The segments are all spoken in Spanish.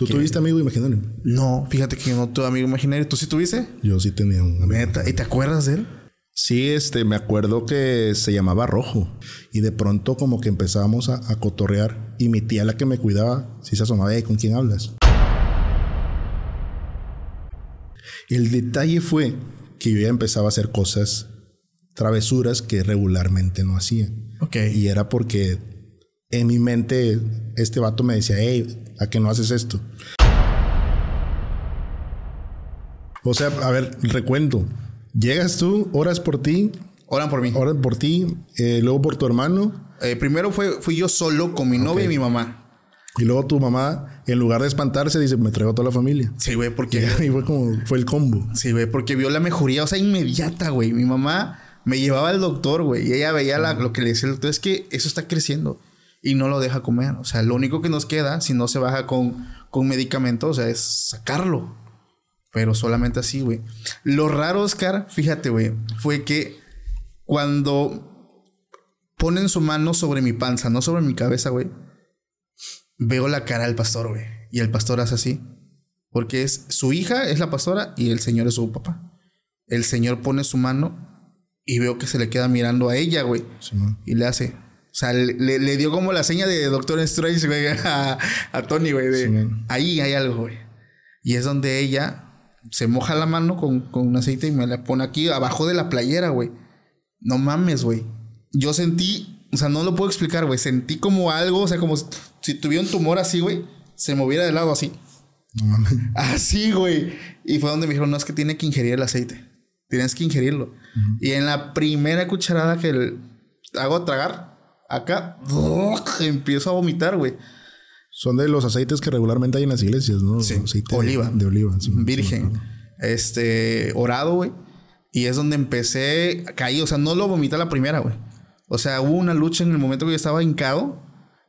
¿Tú tuviste amigo imaginario? No, fíjate que yo no tuve amigo imaginario. ¿Tú sí tuviste? Yo sí tenía un amigo. Neta. ¿Y te acuerdas de él? Sí, este, me acuerdo que se llamaba Rojo. Y de pronto como que empezábamos a, a cotorrear. Y mi tía, la que me cuidaba, sí se asomaba, "Ey, ¿con quién hablas? El detalle fue que yo ya empezaba a hacer cosas, travesuras que regularmente no hacía. Ok. Y era porque en mi mente este vato me decía, hey, ¿a qué no haces esto? O sea, a ver, recuento. Llegas tú, oras por ti, Oran por mí. oran por ti, eh, luego por tu hermano, Eh, primero fue, fui yo solo con mi novia y mi mamá. y luego tu mamá, en lugar de espantarse, dice, me traigo a toda la familia. Sí, güey, porque... Y fue como, fue el combo. Sí, güey, porque vio la mejoría, o sea, inmediata, güey. Mi mamá me llevaba al doctor, güey, y ella veía la- lo que le decía el doctor, es que eso está creciendo y no lo deja comer. O sea, lo único que nos queda, si no se baja con, con medicamentos, o sea, es sacarlo. Pero solamente así, güey. Lo raro, Oscar, fíjate, güey, fue que cuando ponen su mano sobre mi panza, no sobre mi cabeza, güey, veo la cara del pastor, güey. Y el pastor hace así. Porque es su hija es la pastora y el señor es su papá. El señor pone su mano y veo que se le queda mirando a ella, güey. Y le hace. O sea, le, le- dio como la seña de Doctor Strange, güey, a, a Tony, güey. de, Sí, ahí hay algo, güey. Y es donde ella se moja la mano con, con un aceite y me la pone aquí abajo de la playera, güey. No mames, güey. Yo sentí, o sea, no lo puedo explicar, güey. Sentí como algo, o sea, como si tuviera un tumor así, güey. Se moviera de lado así. No mames. Así, güey. Y fue donde me dijeron, no, es que tiene que ingerir el aceite. Tienes que ingerirlo. Y en la primera cucharada que hago tragar, acá, empiezo a vomitar, güey. Son de los aceites que regularmente hay en las iglesias, ¿no? Sí. Aceite Oliva. De oliva. sí, Virgen. sí. Este, orado, güey. Y es donde empecé, caí, o sea, no lo vomité la primera, güey. O sea, hubo una lucha en el momento que yo estaba hincado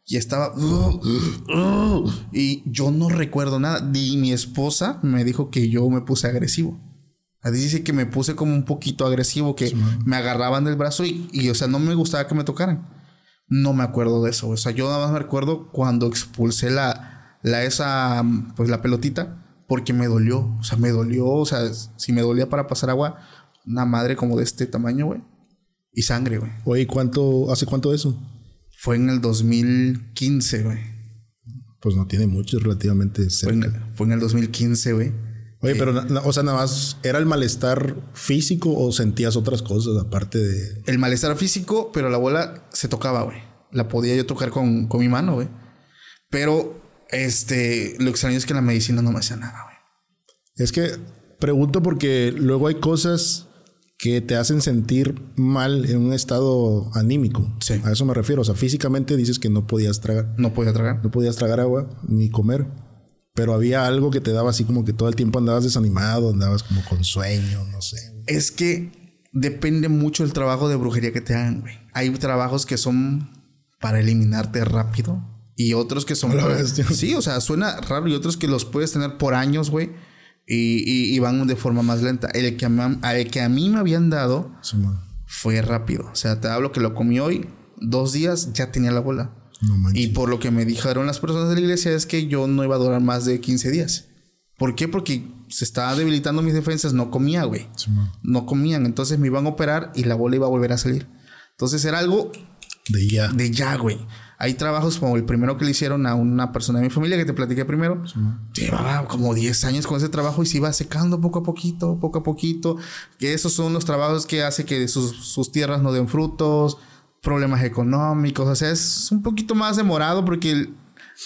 y estaba... y yo no recuerdo nada. Y mi esposa me dijo que yo me puse agresivo. Dice que me puse como un poquito agresivo, que me agarraban del brazo y, y, o sea, no me gustaba que me tocaran. No me acuerdo de eso. O sea, yo nada más me recuerdo cuando expulsé la, la esa, pues la pelotita, porque me dolió. O sea, me dolió. O sea, si me dolía para pasar agua, una madre como de este tamaño, güey. Y sangre, güey. Oye, ¿cuánto, ¿hace cuánto eso? Fue en el 2015, güey. Pues no tiene mucho, es relativamente Fue en, cerca. fue en el 2015, güey. Oye, pero, o sea, nada más, ¿era el malestar físico o sentías otras cosas aparte de... El malestar físico, pero la bola se tocaba, güey. La podía yo tocar con, con mi mano, güey. Pero, este, lo extraño es que la medicina no me hacía nada, güey. Es que pregunto porque luego hay cosas que te hacen sentir mal en un estado anímico. Sí. A eso me refiero. O sea, físicamente dices que no podías tragar, No podía tragar. no podías tragar agua ni comer. Pero había algo que te daba así como que todo el tiempo andabas desanimado, andabas como con sueño, no sé. Es que depende mucho el trabajo de brujería que te hagan, güey. Hay trabajos que son para eliminarte rápido y otros que son para-. Sí, o sea, suena raro y otros que los puedes tener por años, güey. Y, y- y van de forma más lenta. El que, a mí- el que a mí me habían dado fue rápido. O sea, te hablo que lo comí hoy, dos días ya tenía la bola. No. Y por lo que me dijeron las personas de la iglesia es que yo no iba a durar más de 15 días. ¿Por qué? Porque se estaba debilitando mis defensas, no comía, güey. Simón. No comían, entonces me iban a operar y la bola iba a volver a salir. Entonces era algo De ya. de ya, güey. Hay trabajos como el primero que le hicieron a una persona de mi familia que te platiqué primero. Llevaba como 10 años con ese trabajo y se iba secando poco a poquito, poco a poquito. Que esos son los trabajos que hace que sus, sus tierras no den frutos, problemas económicos. O sea, es un poquito más demorado porque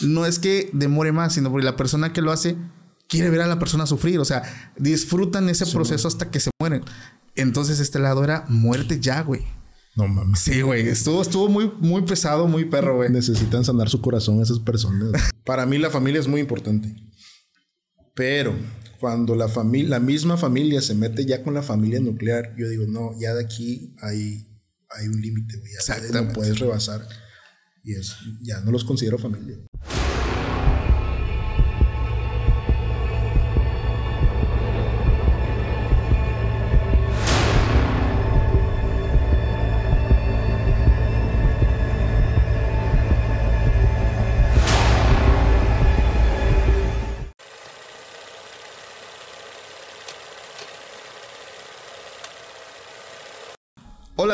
no es que demore más, sino porque la persona que lo hace quiere ver a la persona sufrir. O sea, disfrutan ese proceso hasta que se mueren. Entonces, este lado era muerte ya, güey. No mames. Sí, güey. Estuvo, estuvo muy, muy pesado, muy perro, güey. Necesitan sanar su corazón esas personas. Para mí la familia es muy importante. Pero cuando la familia, la misma familia se mete ya con la familia nuclear, yo digo, no, ya de aquí hay, hay un límite, güey. Ya no puedes rebasar. Y es, ya no los considero familia.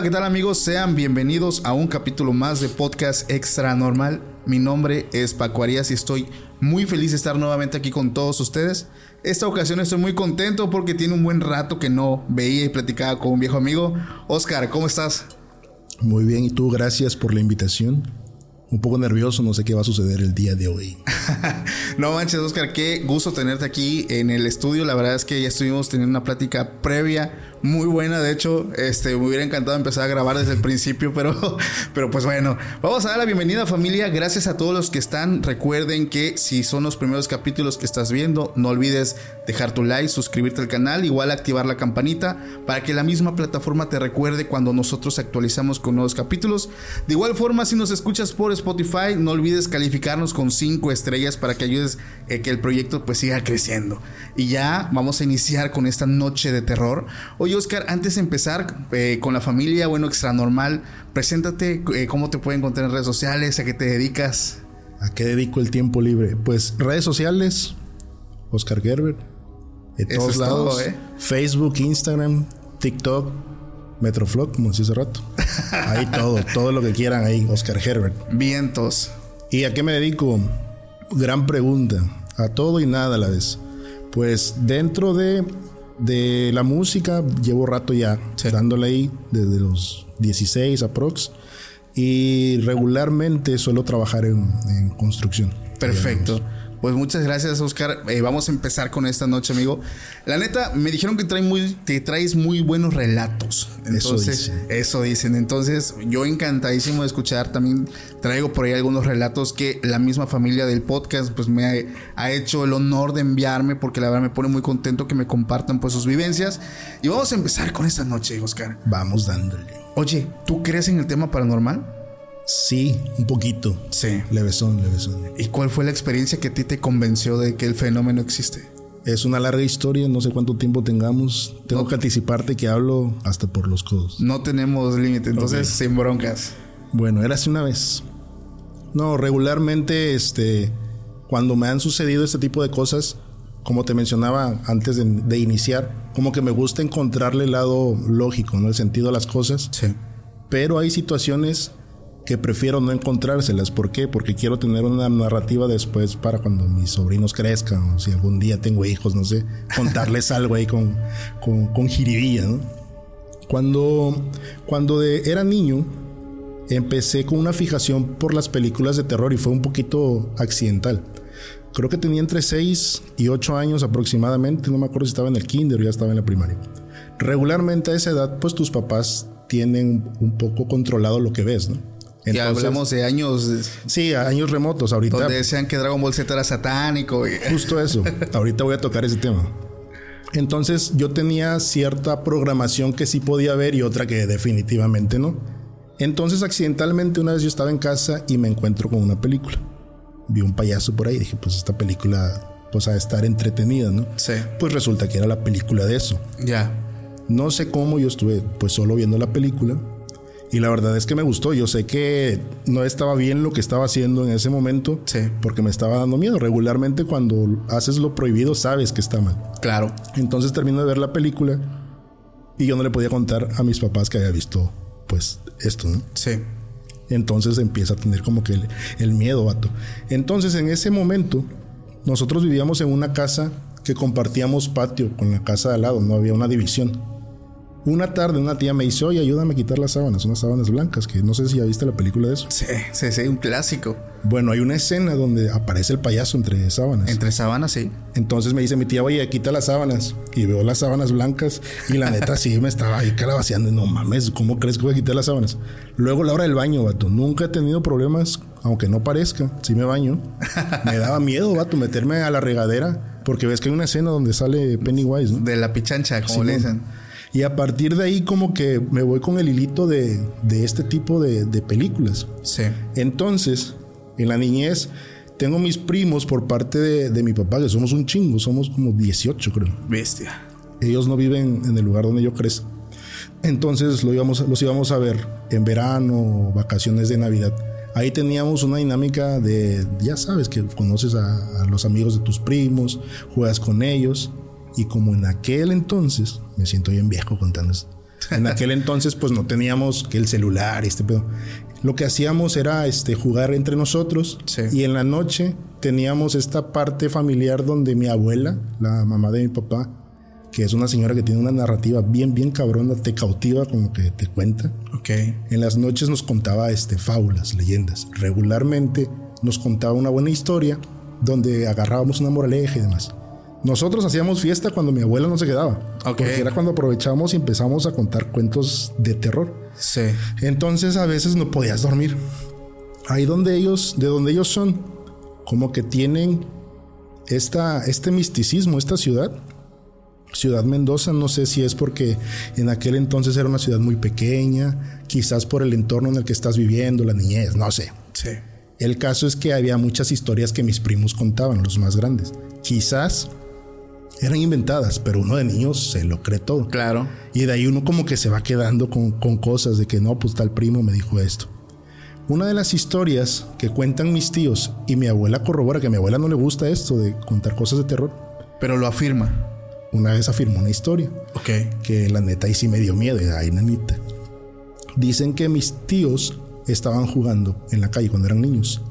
Hola, ¿qué tal amigos? Sean bienvenidos a un capítulo más de Podcast Extra Normal. Mi nombre es Paco Arias y estoy muy feliz de estar nuevamente aquí con todos ustedes. Esta ocasión estoy muy contento porque tiene un buen rato que no veía y platicaba con un viejo amigo. Oscar, ¿cómo estás? Muy bien, y tú, gracias por la invitación un poco nervioso, no sé qué va a suceder el día de hoy. no manches, Oscar, qué gusto tenerte aquí en el estudio. La verdad es que ya estuvimos teniendo una plática previa muy buena. De hecho, este, me hubiera encantado empezar a grabar desde el principio, pero, pero pues bueno, vamos a dar la bienvenida familia. Gracias a todos los que están. Recuerden que si son los primeros capítulos que estás viendo, no olvides dejar tu like, suscribirte al canal, igual activar la campanita para que la misma plataforma te recuerde cuando nosotros actualizamos con nuevos capítulos. De igual forma, si nos escuchas por Spotify, no olvides calificarnos con 5 estrellas para que ayudes eh, que el proyecto pues siga creciendo. Y ya vamos a iniciar con esta noche de terror. Hoy Oscar, antes de empezar eh, con la familia, bueno, extra normal, preséntate, eh, cómo te pueden encontrar en redes sociales, a qué te dedicas. ¿A qué dedico el tiempo libre? Pues redes sociales, Oscar Gerber, en todos lados, ¿eh? Facebook, Instagram, TikTok, Metroflog, como decía hace rato. Ahí todo, todo lo que quieran ahí, Oscar Herbert. Vientos. ¿Y a qué me dedico? Gran pregunta. A todo y nada a la vez. Pues dentro de de la música llevo rato ya dándole ahí desde los 16 aprox y regularmente suelo trabajar en, construcción. Perfecto. Pues muchas gracias, Oscar. Eh, vamos a empezar con esta noche, amigo. La neta, me dijeron que trae muy, te traes muy buenos relatos. Entonces, eso, eso dicen. Entonces, yo encantadísimo de escuchar. También traigo por ahí algunos relatos que la misma familia del podcast, pues me ha, hecho el honor de enviarme, porque la verdad me pone muy contento que me compartan pues sus vivencias. Y vamos a empezar con esta noche, Oscar. Vamos dándole. Oye, ¿tú crees en el tema paranormal? Sí, un poquito. Sí. Levesón, levesón. ¿Y cuál fue la experiencia que a ti te convenció de que el fenómeno existe? Es una larga historia, no sé cuánto tiempo tengamos. Tengo que anticiparte que hablo hasta por los codos. No tenemos límite, entonces sin broncas. Bueno, era así una vez. No, regularmente, este, cuando me han sucedido este tipo de cosas, como te mencionaba antes de, de iniciar, como que me gusta encontrarle el lado lógico, ¿no? El sentido de las cosas. Sí. Pero hay situaciones que prefiero no encontrárselas. ¿Por qué? Porque quiero tener una narrativa después para cuando mis sobrinos crezcan, o si algún día tengo hijos, no sé, contarles algo ahí con, con, con jiribilla, ¿no? Cuando, cuando de, era niño, empecé con una fijación por las películas de terror y fue un poquito accidental. Creo que tenía entre 6 y 8 años aproximadamente, no me acuerdo si estaba en el kinder o ya estaba en la primaria. Regularmente a esa edad, pues tus papás tienen un poco controlado lo que ves, ¿no? Y hablamos de años. Sí, años remotos. Ahorita. Donde decían que Dragon Ball Z era satánico. Justo eso. ahorita voy a tocar ese tema. Entonces yo tenía cierta programación que sí podía ver y otra que definitivamente no. Entonces accidentalmente una vez yo estaba en casa y me encuentro con una película. Vi un payaso por ahí y dije, pues esta película pues a estar entretenida, ¿no? Sí. Pues resulta que era la película de eso. Ya. No sé cómo yo estuve pues solo viendo la película y la verdad es que me gustó. Yo sé que no estaba bien lo que estaba haciendo en ese momento. Sí. Porque me estaba dando miedo. Regularmente cuando haces lo prohibido sabes que está mal. Claro. Entonces termino de ver la película y yo no le podía contar a mis papás que había visto pues esto, ¿no? Sí. Entonces empieza a tener como que el, el miedo, vato. Entonces en ese momento nosotros vivíamos en una casa que compartíamos patio con la casa de al lado, no había una división. Una tarde una tía me dice, oye, ayúdame a quitar las sábanas, unas sábanas blancas, que no sé si ya viste la película de eso. Sí, sí, sí, un clásico. Bueno, hay una escena donde aparece el payaso entre sábanas. Entre sábanas, sí. Entonces me dice mi tía, oye, quita las sábanas. Y veo las sábanas blancas y la neta sí me estaba ahí calabaceando. No mames, ¿cómo crees que voy a quitar las sábanas? Luego la hora del baño, vato. Nunca he tenido problemas, aunque no parezca. Sí me baño. me daba miedo, vato, meterme a la regadera. Porque ves que hay una escena donde sale Pennywise, ¿no? De la pichancha, como le dicen. Y a partir de ahí como que me voy con el hilito de, este tipo de, películas. Sí. Entonces, en la niñez, tengo mis primos por parte de, mi papá, que somos un chingo, somos como 18 creo. Bestia. Ellos no viven en el lugar donde yo crecí. Entonces lo íbamos, los íbamos a ver en verano, vacaciones de Navidad. Ahí teníamos una dinámica de, ya sabes, que conoces a, a los amigos de tus primos, juegas con ellos. Y como en aquel entonces, me siento bien viejo contando esto. En aquel entonces, pues no teníamos que el celular y este pedo. Lo que hacíamos era este, jugar entre nosotros. Sí. Y en la noche teníamos esta parte familiar donde mi abuela, la mamá de mi papá, que es una señora que tiene una narrativa bien, bien cabrona, te cautiva como que te cuenta. Ok. En las noches nos contaba este, fábulas, leyendas. Regularmente nos contaba una buena historia donde agarrábamos una moraleja y demás. Nosotros hacíamos fiesta cuando mi abuela no se quedaba. Ok. Porque era cuando aprovechamos y empezamos a contar cuentos de terror. Sí. Entonces a veces no podías dormir. Ahí donde ellos, de donde ellos son, como que tienen esta, este misticismo, esta ciudad. Ciudad Mendoza, no sé si es porque en aquel entonces era una ciudad muy pequeña, quizás por el entorno en el que estás viviendo, la niñez, no sé. Sí. El caso es que había muchas historias que mis primos contaban, los más grandes. Quizás eran inventadas, pero uno de niños se lo cree todo. Claro. Y de ahí uno como que se va quedando con, con cosas de que no, pues tal primo me dijo esto. Una de las historias que cuentan mis tíos y mi abuela corrobora que a mi abuela no le gusta esto de contar cosas de terror. Pero lo afirma. Una vez afirmó una historia Ok. que la neta ahí sí me dio miedo, y ay nanita. Dicen que mis tíos estaban jugando en la calle cuando eran niños.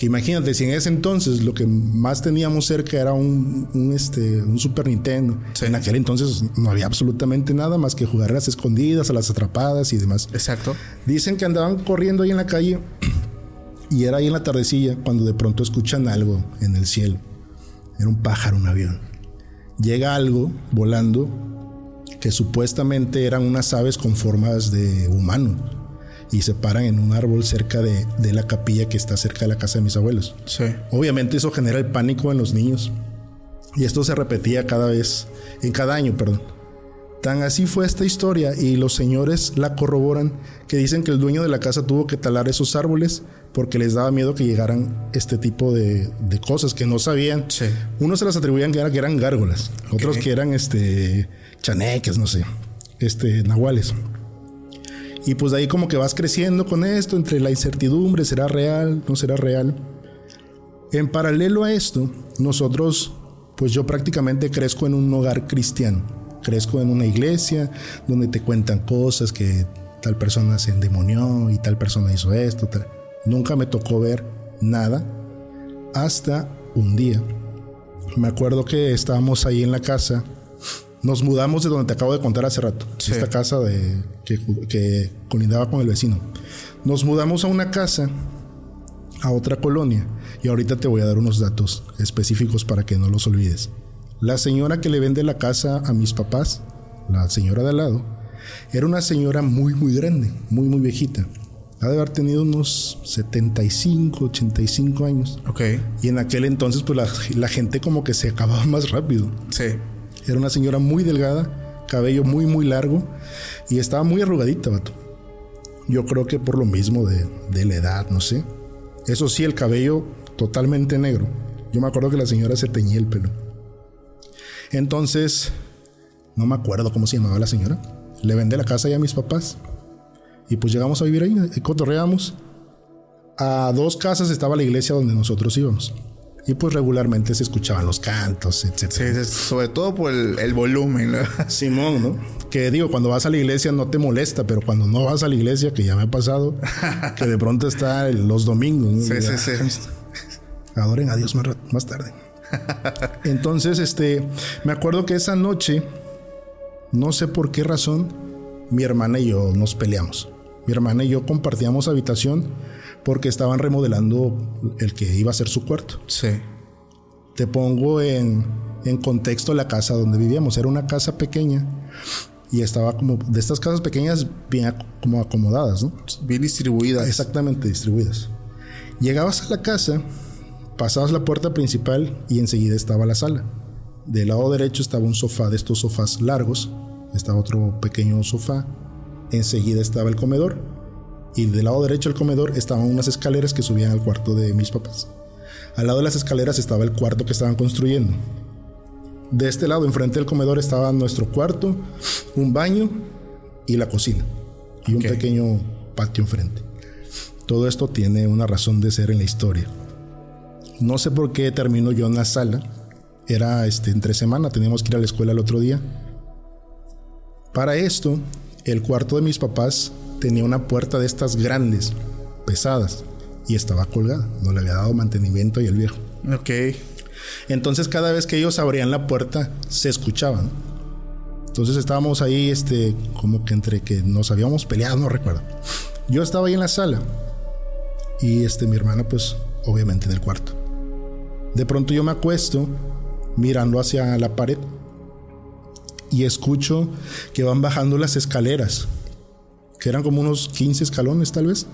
Que imagínate, si en ese entonces lo que más teníamos cerca era un, un, este, un Super Nintendo. Sí. En aquel entonces no había absolutamente nada más que jugar a las escondidas, a las atrapadas y demás. Exacto. Dicen que andaban corriendo ahí en la calle y era ahí en la tardecilla cuando de pronto escuchan algo en el cielo. Era un pájaro, un avión. Llega algo volando que supuestamente eran unas aves con formas de humano y se paran en un árbol cerca de, de la capilla que está cerca de la casa de mis abuelos. Sí. Obviamente eso genera el pánico en los niños. Y esto se repetía cada vez, en cada año, perdón. Tan así fue esta historia y los señores la corroboran que dicen que el dueño de la casa tuvo que talar esos árboles porque les daba miedo que llegaran este tipo de, de cosas que no sabían. Sí. Unos se las atribuían que, era- que eran gárgolas, otros que eran este chaneques, no sé, este nahuales. Y pues de ahí como que vas creciendo con esto, entre la incertidumbre, será real, no será real. En paralelo a esto, nosotros, pues yo prácticamente crezco en un hogar cristiano. Crezco en una iglesia donde te cuentan cosas que tal persona se endemonió y tal persona hizo esto. Nunca me tocó ver nada hasta un día. Me acuerdo que estábamos ahí en la casa. Nos mudamos de donde te acabo de contar hace rato. Sí. Esta casa de, que, que colindaba con el vecino. Nos mudamos a una casa a otra colonia y ahorita te voy a dar unos datos específicos para que no los olvides. La señora que le vende la casa a mis papás, la señora de al lado, era una señora muy muy grande, muy muy viejita. Ha de haber tenido unos 75, 85 años. Ok. Y en aquel entonces pues la, la gente como que se acababa más rápido. Sí. Era una señora muy delgada, cabello muy, muy largo y estaba muy arrugadita, vato. Yo creo que por lo mismo de, de la edad, no sé. Eso sí, el cabello totalmente negro. Yo me acuerdo que la señora se teñía el pelo. Entonces, no me acuerdo cómo se llamaba la señora. Le vendé la casa ya a mis papás. Y pues llegamos a vivir ahí, y cotorreamos. A dos casas estaba la iglesia donde nosotros íbamos. Y pues regularmente se escuchaban los cantos, etc. Sí, sobre todo por el, el volumen. ¿no? Simón, ¿no? Que digo, cuando vas a la iglesia no te molesta, pero cuando no vas a la iglesia, que ya me ha pasado, que de pronto está el- los domingos, ¿no? Sí, sí, sí. Adoren a Dios más, más tarde. Entonces, este, me acuerdo que esa noche, no sé por qué razón, mi hermana y yo nos peleamos. Mi hermana y yo compartíamos habitación porque estaban remodelando el que iba a ser su cuarto. Sí. Te pongo en, en contexto la casa donde vivíamos. Era una casa pequeña y estaba como de estas casas pequeñas bien ac- como acomodadas, ¿no? Bien distribuidas. Exactamente distribuidas. Llegabas a la casa, pasabas la puerta principal y enseguida estaba la sala. Del lado derecho estaba un sofá de estos sofás largos, estaba otro pequeño sofá, enseguida estaba el comedor y del lado derecho del comedor estaban unas escaleras que subían al cuarto de mis papás. Al lado de las escaleras estaba el cuarto que estaban construyendo. De este lado, enfrente del comedor, estaba nuestro cuarto, un baño y la cocina. Y un pequeño patio enfrente. Todo esto tiene una razón de ser en la historia. No sé por qué termino yo en la sala. Era este, entre semana, teníamos que ir a la escuela el otro día. Para esto, el cuarto de mis papás tenía una puerta de estas grandes, pesadas, y estaba colgada. No le había dado mantenimiento y el viejo. Ok. Entonces cada vez que ellos abrían la puerta, se escuchaban. Entonces estábamos ahí, este, como que entre que nos habíamos peleado, no recuerdo. Yo estaba ahí en la sala y este, mi hermana, pues, obviamente en el cuarto. De pronto yo me acuesto mirando hacia la pared y escucho que van bajando las escaleras, que eran como unos 15 escalones tal vez.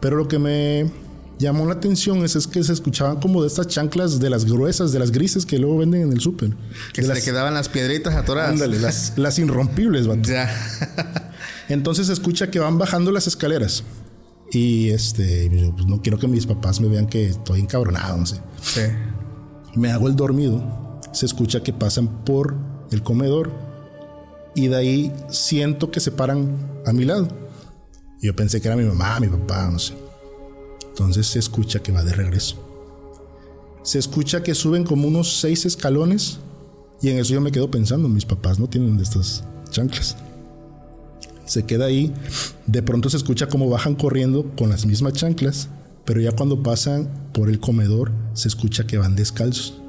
Pero lo que me llamó la atención es, es que se escuchaban como de estas chanclas de las gruesas, de las grises que luego venden en el súper. Que se le quedaban las piedritas atoradas. Ándale, las, las irrompibles, vato. Ya. Entonces se escucha que van bajando las escaleras. Y este, yo, pues, no quiero que mis papás me vean que estoy encabronado, no sé. Sí. Me hago el dormido. Se escucha que pasan por el comedor. Y de ahí siento que se paran a mi lado. Yo pensé que era mi mamá, mi papá, no sé. Entonces se escucha que va de regreso. Se escucha que suben como unos seis escalones. Y en eso yo me quedo pensando, mis papás no tienen de estas chanclas. Se queda ahí. De pronto se escucha como bajan corriendo con las mismas chanclas. Pero ya cuando pasan por el comedor, se escucha que van descalzos.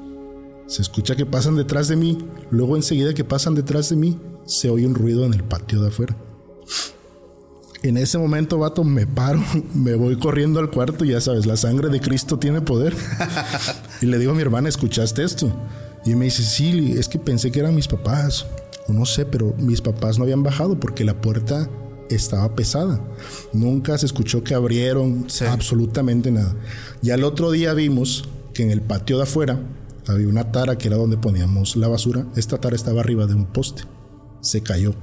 Se escucha que pasan detrás de mí. Luego enseguida que pasan detrás de mí, se oye un ruido en el patio de afuera. En ese momento, vato, me paro, me voy corriendo al cuarto, ya sabes, la sangre de Cristo tiene poder. y le digo a mi hermana, ¿escuchaste esto? Y me dice, sí, es que pensé que eran mis papás. O no sé, pero mis papás no habían bajado porque la puerta estaba pesada. Nunca se escuchó que abrieron Sí. absolutamente nada. Ya el otro día vimos que en el patio de afuera había una tara que era donde poníamos la basura. Esta tara estaba arriba de un poste. Se cayó.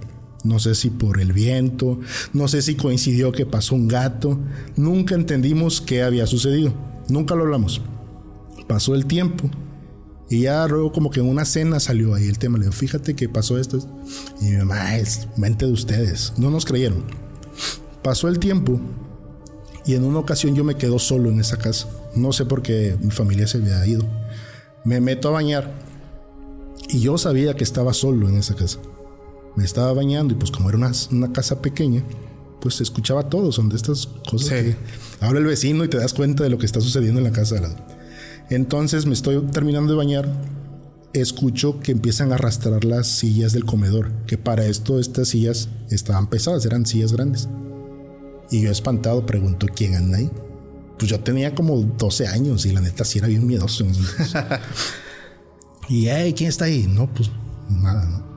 No sé si por el viento, no sé si coincidió que pasó un gato. Nunca entendimos qué había sucedido. Nunca lo hablamos. Pasó el tiempo. Y ya luego como que en una cena salió ahí el tema. Le digo, fíjate que pasó esto. Y mi mamá, es mente de ustedes. No nos creyeron. Pasó el tiempo y en una ocasión yo me quedo solo en esa casa. No sé por qué mi familia se había ido. Me meto a bañar y yo sabía que estaba solo en esa casa. Me estaba bañando y pues como era una, una casa pequeña, pues se escuchaba todo. Son de estas cosas Sí. que habla el vecino y te das cuenta de lo que está sucediendo en la casa de lado. Entonces me estoy terminando de bañar. Escucho que empiezan a arrastrar las sillas del comedor. Que para esto estas sillas estaban pesadas, eran sillas grandes. Y yo espantado pregunto quién anda ahí. Pues yo tenía como 12 años y la neta sí era bien miedoso. y, hey, ¿quién está ahí? No, pues nada, ¿no?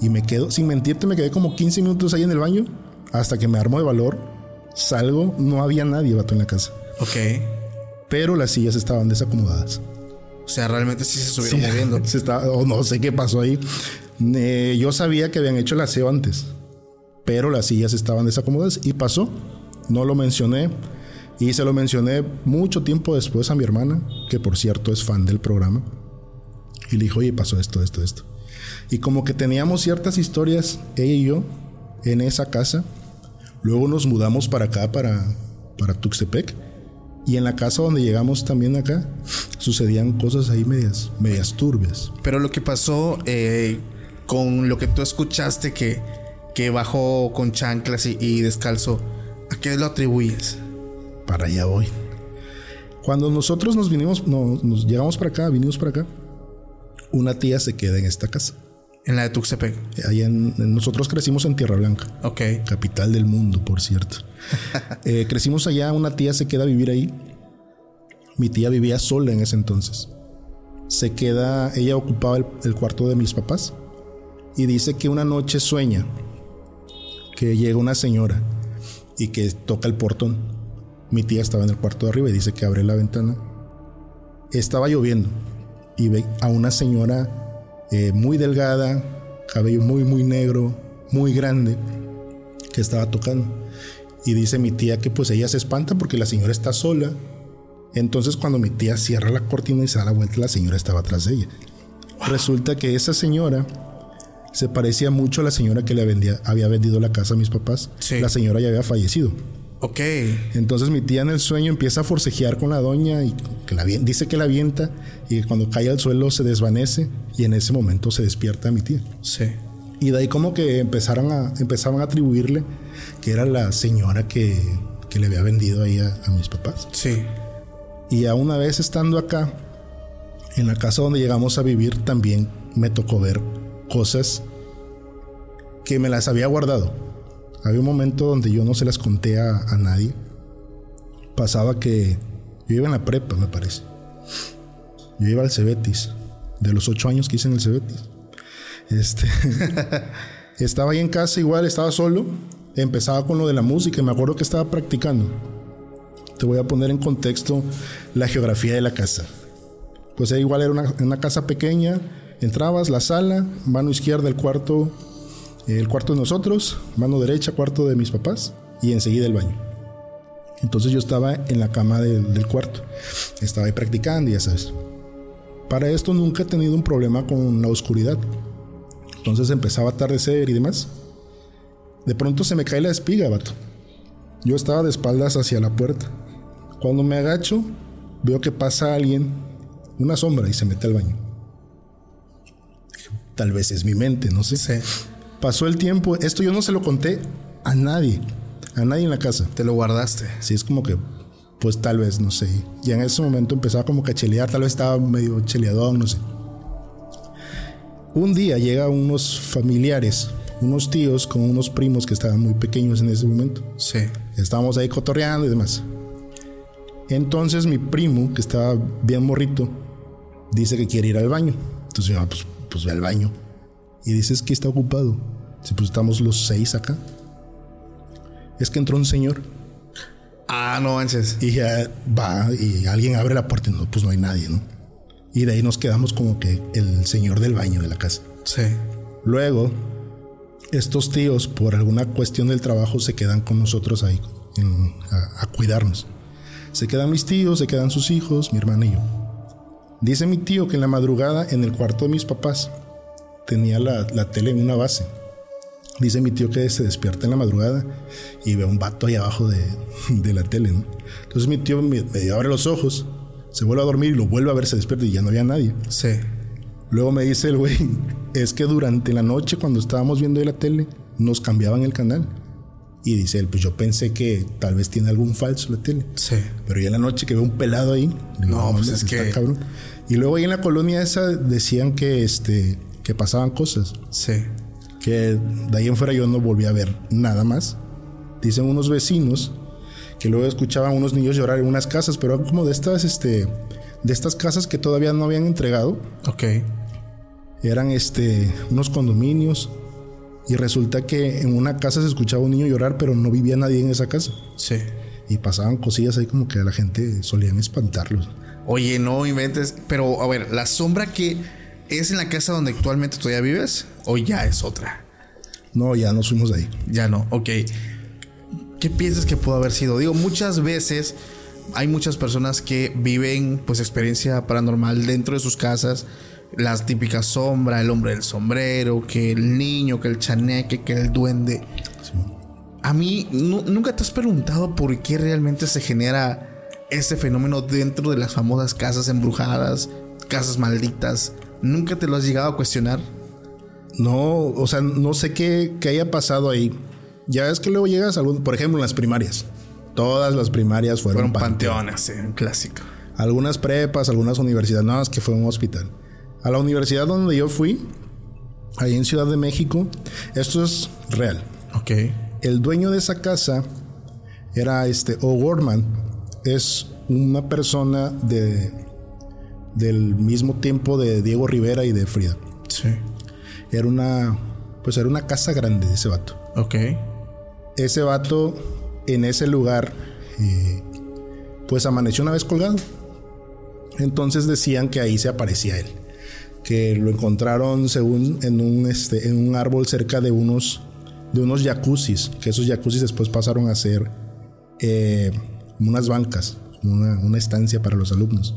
Y me quedo, sin mentirte, me quedé como 15 minutos ahí en el baño hasta que me armo de valor. Salgo, no había nadie, vato, en la casa. Ok. Pero las sillas estaban desacomodadas. O sea, realmente sí se estuvieron Sí, moviendo. se estaba- o no sé qué pasó ahí. Eh, yo sabía que habían hecho el aseo antes, pero las sillas estaban desacomodadas y pasó. No lo mencioné y se lo mencioné mucho tiempo después a mi hermana, que por cierto es fan del programa. Y le dijo, oye, pasó esto, esto, esto. Y como que teníamos ciertas historias, ella y yo, en esa casa. Luego nos mudamos para acá, para, para Tuxtepec. Y en la casa donde llegamos también acá, sucedían cosas ahí medias, medias turbias. Pero lo que pasó eh, con lo que tú escuchaste que, que bajó con chanclas y, y descalzo, ¿a qué lo atribuyes? Para allá voy. Cuando nosotros nos vinimos, no, nos llegamos para acá, vinimos para acá, una tía se queda en esta casa. En la de Tuxtepec. En- nosotros crecimos en Tierra Blanca, Ok. capital del mundo, por cierto. Eh, crecimos allá, una tía se queda a vivir ahí. Mi tía vivía sola en ese entonces. Se queda, ella ocupaba el, el cuarto de mis papás y dice que una noche sueña que llega una señora y que toca el portón. Mi tía estaba en el cuarto de arriba y dice que abre la ventana. Estaba lloviendo y ve a una señora eh, muy delgada, cabello muy, muy negro, muy grande, que estaba tocando. Y dice mi tía que pues ella se espanta porque la señora está sola. Entonces cuando mi tía cierra la cortina y se da la vuelta, la señora estaba atrás de ella. Resulta que esa señora se parecía mucho a la señora que le vendía, había vendido la casa a mis papás. Sí. La señora ya había fallecido. Ok. Entonces mi tía en el sueño empieza a forcejear con la doña y que la, dice que la avienta y cuando cae al suelo se desvanece y en ese momento se despierta mi tía. Sí. Y de ahí como que empezaron a, empezaban a atribuirle que era la señora que, que le había vendido ahí a, a mis papás. Sí. Y a una vez estando acá, en la casa donde llegamos a vivir, también me tocó ver cosas que me las había guardado. Había un momento donde yo no se las conté a, a nadie. Pasaba que yo iba en la prepa, me parece. Yo iba al Cebetis, de los ocho años que hice en el Cebetis. Este, estaba ahí en casa igual, estaba solo. Empezaba con lo de la música y me acuerdo que estaba practicando. Te voy a poner en contexto la geografía de la casa. Pues igual era una, una casa pequeña. Entrabas, la sala, mano izquierda el cuarto, el cuarto de nosotros, mano derecha cuarto de mis papás y enseguida el baño. Entonces yo estaba en la cama del, cuarto. Estaba ahí practicando, ya sabes. Para esto nunca he tenido un problema con la oscuridad. Entonces empezaba a atardecer y demás. De pronto se me cae la espiga, vato. Yo estaba de espaldas hacia la puerta. Cuando me agacho, veo que pasa alguien, una sombra, y se mete al baño. Tal vez es mi mente, no sé. Sí. Pasó el tiempo, esto yo no se lo conté a nadie, a nadie en la casa. Te lo guardaste. Sí, es como que, pues tal vez, no sé. Y en ese momento empezaba como que a chelear, tal vez estaba medio cheleadón, no sé. Un día llegan unos familiares, unos tíos con unos primos que estaban muy pequeños en ese momento. Sí. Estábamos ahí cotorreando y demás. Entonces mi primo, que estaba bien morrito, dice que quiere ir al baño. Entonces yo, ah, pues, pues ve al baño. Y dices que está ocupado. Si pues estamos los seis acá. Es que entró un señor Ah, no manches. y ya va y alguien abre la puerta y no, pues no hay nadie, ¿no? Y de ahí nos quedamos como que el señor del baño de la casa. Sí. Luego, estos tíos, por alguna cuestión del trabajo, se quedan con nosotros ahí en- a, a cuidarnos. Se quedan mis tíos, se quedan sus hijos, mi hermana y yo. Dice mi tío que en la madrugada, en el cuarto de mis papás, tenía la, la tele en una base. Dice mi tío que se despierta en la madrugada y ve a un vato ahí abajo de, de la tele. ¿no? Entonces mi tío me- medio abre los ojos, se vuelve a dormir y lo vuelve a ver, se despierta y ya no había nadie. Sí. Luego me dice el güey, es que durante la noche cuando estábamos viendo la tele, nos cambiaban el canal. Y dice él, pues yo pensé que tal vez tiene algún falso la tele. Sí. Pero ya en la noche que veo un pelado ahí, digo, No, pues es está que- cabrón. Y luego ahí en la colonia esa decían que este que pasaban cosas, Sí. que de ahí en fuera yo no volví a ver nada más. Dicen unos vecinos que luego escuchaban unos niños llorar en unas casas, pero eran como de estas este de estas casas que todavía no habían entregado Ok. eran este unos condominios y resulta que en una casa se escuchaba un niño llorar pero no vivía nadie en esa casa Sí. y pasaban cosillas ahí como que a la gente solían espantarlos Oye, no inventes. Pero, a ver, ¿la sombra que es en la casa donde actualmente todavía vives? ¿O ya es otra? no ya nos fuimos de ahí Ya no, ok. ¿Qué piensas que pudo haber sido? Digo, muchas veces hay muchas personas que viven pues experiencia paranormal dentro de sus casas. Las típicas sombra, el hombre del sombrero, que el niño, que el chaneque, que el duende. A mí, nu- ¿nunca te has preguntado por qué realmente se genera ese fenómeno dentro de las famosas casas embrujadas, casas malditas? ¿Nunca te lo has llegado a cuestionar? no o sea no sé qué, qué haya pasado ahí ya es que luego llegas a algún por ejemplo en las primarias todas las primarias fueron, Fueron panteones, sí, un clásico. algunas prepas algunas universidades no es que fue un hospital a la universidad donde yo fui ahí en Ciudad de México esto es real Ok. El dueño de esa casa era este O'Gorman. Es una persona de del mismo tiempo de Diego Rivera y de Frida. Sí. Era una pues era una casa grande de ese vato. Ok. Ese vato en ese lugar eh, pues amaneció una vez colgado. Entonces decían que ahí se aparecía él. Que lo encontraron según en un este en un árbol cerca de unos de unos jacuzzis, que esos jacuzzis después pasaron a ser eh, unas bancas, una, una estancia para los alumnos.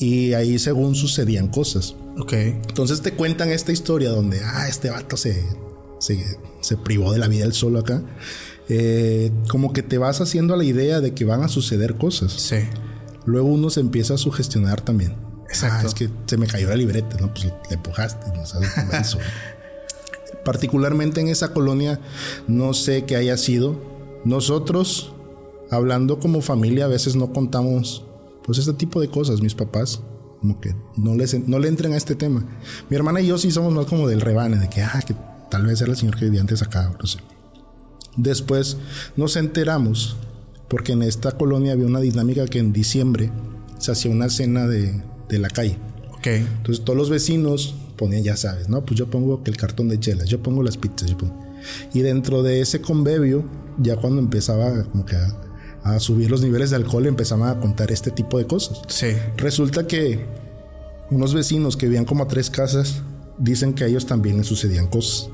Y ahí según sucedían cosas. Ok. Entonces te cuentan esta historia donde, ah, este vato se, se, se privó de la vida él solo acá. Eh, como que te vas haciendo a la idea de que van a suceder cosas. Sí. Luego uno se empieza a sugestionar también. Exacto. Ah, es que se me cayó la libreta, ¿no? Pues le empujaste, no sabes cómo es eso. Particularmente en esa colonia, no sé qué haya sido. Nosotros, hablando como familia, a veces no contamos, pues, este tipo de cosas, mis papás. Como que no, les, no le entren a este tema. Mi hermana y yo sí somos más como del rebane, de que, ah, que tal vez era el señor que vivía antes acá, no sé. Después nos enteramos, porque en esta colonia había una dinámica que en diciembre se hacía una cena de, de la calle. Ok. Entonces todos los vecinos ponían, ya sabes, ¿no? Pues yo pongo el cartón de chelas, yo pongo las pizzas, yo pongo. Y dentro de ese convivio, ya cuando empezaba como que a, a subir los niveles de alcohol, empezaban a contar este tipo de cosas. Sí. Resulta que unos vecinos que vivían como a tres casas dicen que a ellos también les sucedían cosas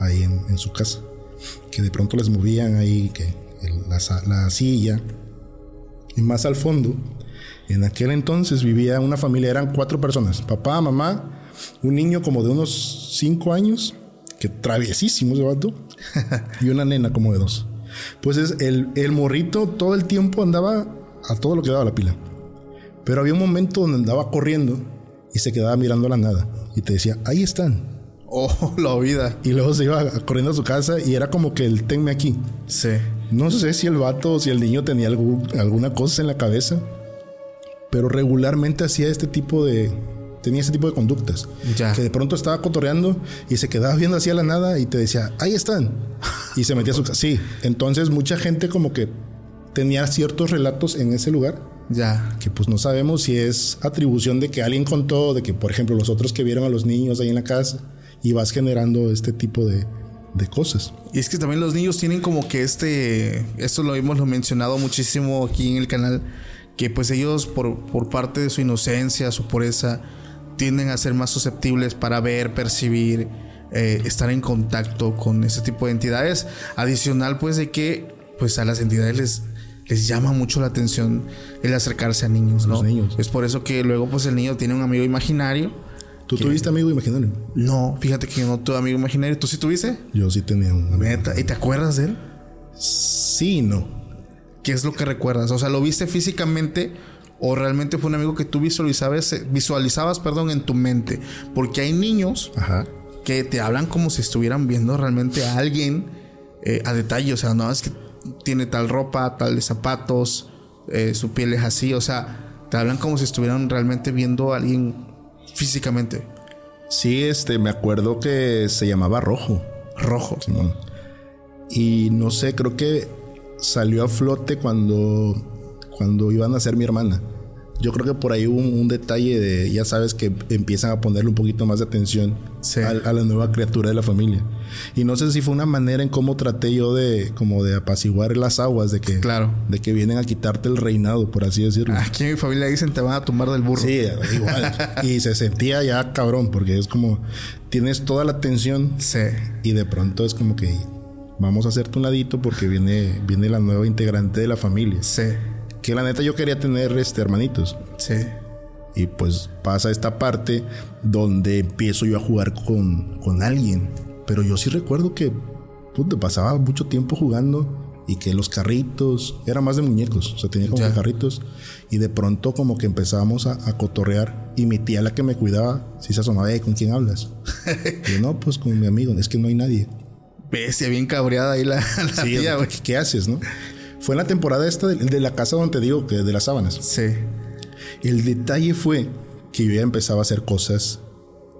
ahí en, en su casa. Que de pronto les movían ahí que el- la, la silla. Y más al fondo, en aquel entonces vivía una familia, eran cuatro personas, papá, mamá, un niño como de unos cinco años, que traviesísimo ese vato, y una nena como de dos. Pues es el, el morrito todo el tiempo andaba a todo lo que daba la pila. Pero había un momento donde andaba corriendo y se quedaba mirando a la nada. Y te decía, ahí están. Oh, la vida. Y luego se iba corriendo a su casa y era como que el tenme aquí. Sí. No sé si el vato o si el niño tenía algún- alguna cosa en la cabeza, pero regularmente hacía este tipo de. Tenía ese tipo de conductas. Ya. Que de pronto estaba cotorreando y se quedaba viendo hacia la nada y te decía, ahí están. Y se metía a su casa. Sí, entonces mucha gente como que tenía ciertos relatos en ese lugar Ya. que pues no sabemos si es atribución de que alguien contó, de que por ejemplo los otros que vieron a los niños ahí en la casa y vas generando este tipo de, de cosas. Y es que también los niños tienen como que este, esto lo hemos lo mencionado muchísimo aquí en el canal, que pues ellos por, por parte de su inocencia, su pureza, tienden a ser más susceptibles para ver, percibir, eh, estar en contacto con ese tipo de entidades. Adicional pues de que pues a las entidades les, les llama mucho la atención el acercarse a niños, ¿no? Los niños. Es por eso que luego pues el niño tiene un amigo imaginario. ¿Tú tuviste amigo imaginario? No, fíjate que yo no tuve amigo imaginario. ¿Tú sí tuviste? Yo sí tenía un amigo. Neta. ¿Y te acuerdas de él? Sí, y no. ¿Qué es lo que recuerdas? O sea, ¿lo viste físicamente o realmente fue un amigo que tú visualizabas, eh, visualizabas perdón, en tu mente? Porque hay niños Ajá. que te hablan como si estuvieran viendo realmente a alguien eh, a detalle. O sea, no es que tiene tal ropa, tal de zapatos, eh, su piel es así. O sea, te hablan como si estuvieran realmente viendo a alguien físicamente. Sí, este, me acuerdo que se llamaba Rojo. Rojo. Simón. Y no sé, creo que salió a flote cuando, cuando iban a ser mi hermana. Yo creo que por ahí hubo un, un detalle de, ya sabes, que empiezan a ponerle un poquito más de atención Sí. a, a la nueva criatura de la familia. Y no sé si fue una manera en cómo traté yo de, como de apaciguar las aguas, de que, Claro. de que vienen a quitarte el reinado, por así decirlo. Aquí en mi familia dicen te van a tumbar del burro. Sí, igual. y se sentía ya cabrón, porque es como, tienes toda la atención Sí. y de pronto es como que vamos a hacerte un ladito porque viene, viene la nueva integrante de la familia. Sí. Que la neta yo quería tener este hermanitos. Sí. Y pues pasa esta parte donde empiezo yo a jugar con, con alguien. Pero yo sí recuerdo que puta, pasaba mucho tiempo jugando y que los carritos, era más de muñecos, o sea, tenía como que carritos. Y de pronto como que empezábamos a, a cotorrear y mi tía, la que me cuidaba, sí se asomaba, "Ey, ¿con quién hablas? y yo, no, pues con mi amigo, es que no hay nadie. Bestia, bien cabreada ahí la, la Sí, tía, güey. ¿qué, qué haces, no? Fue en la temporada esta de, de la casa donde te digo que de las sábanas. Sí. El detalle fue que yo ya empezaba a hacer cosas,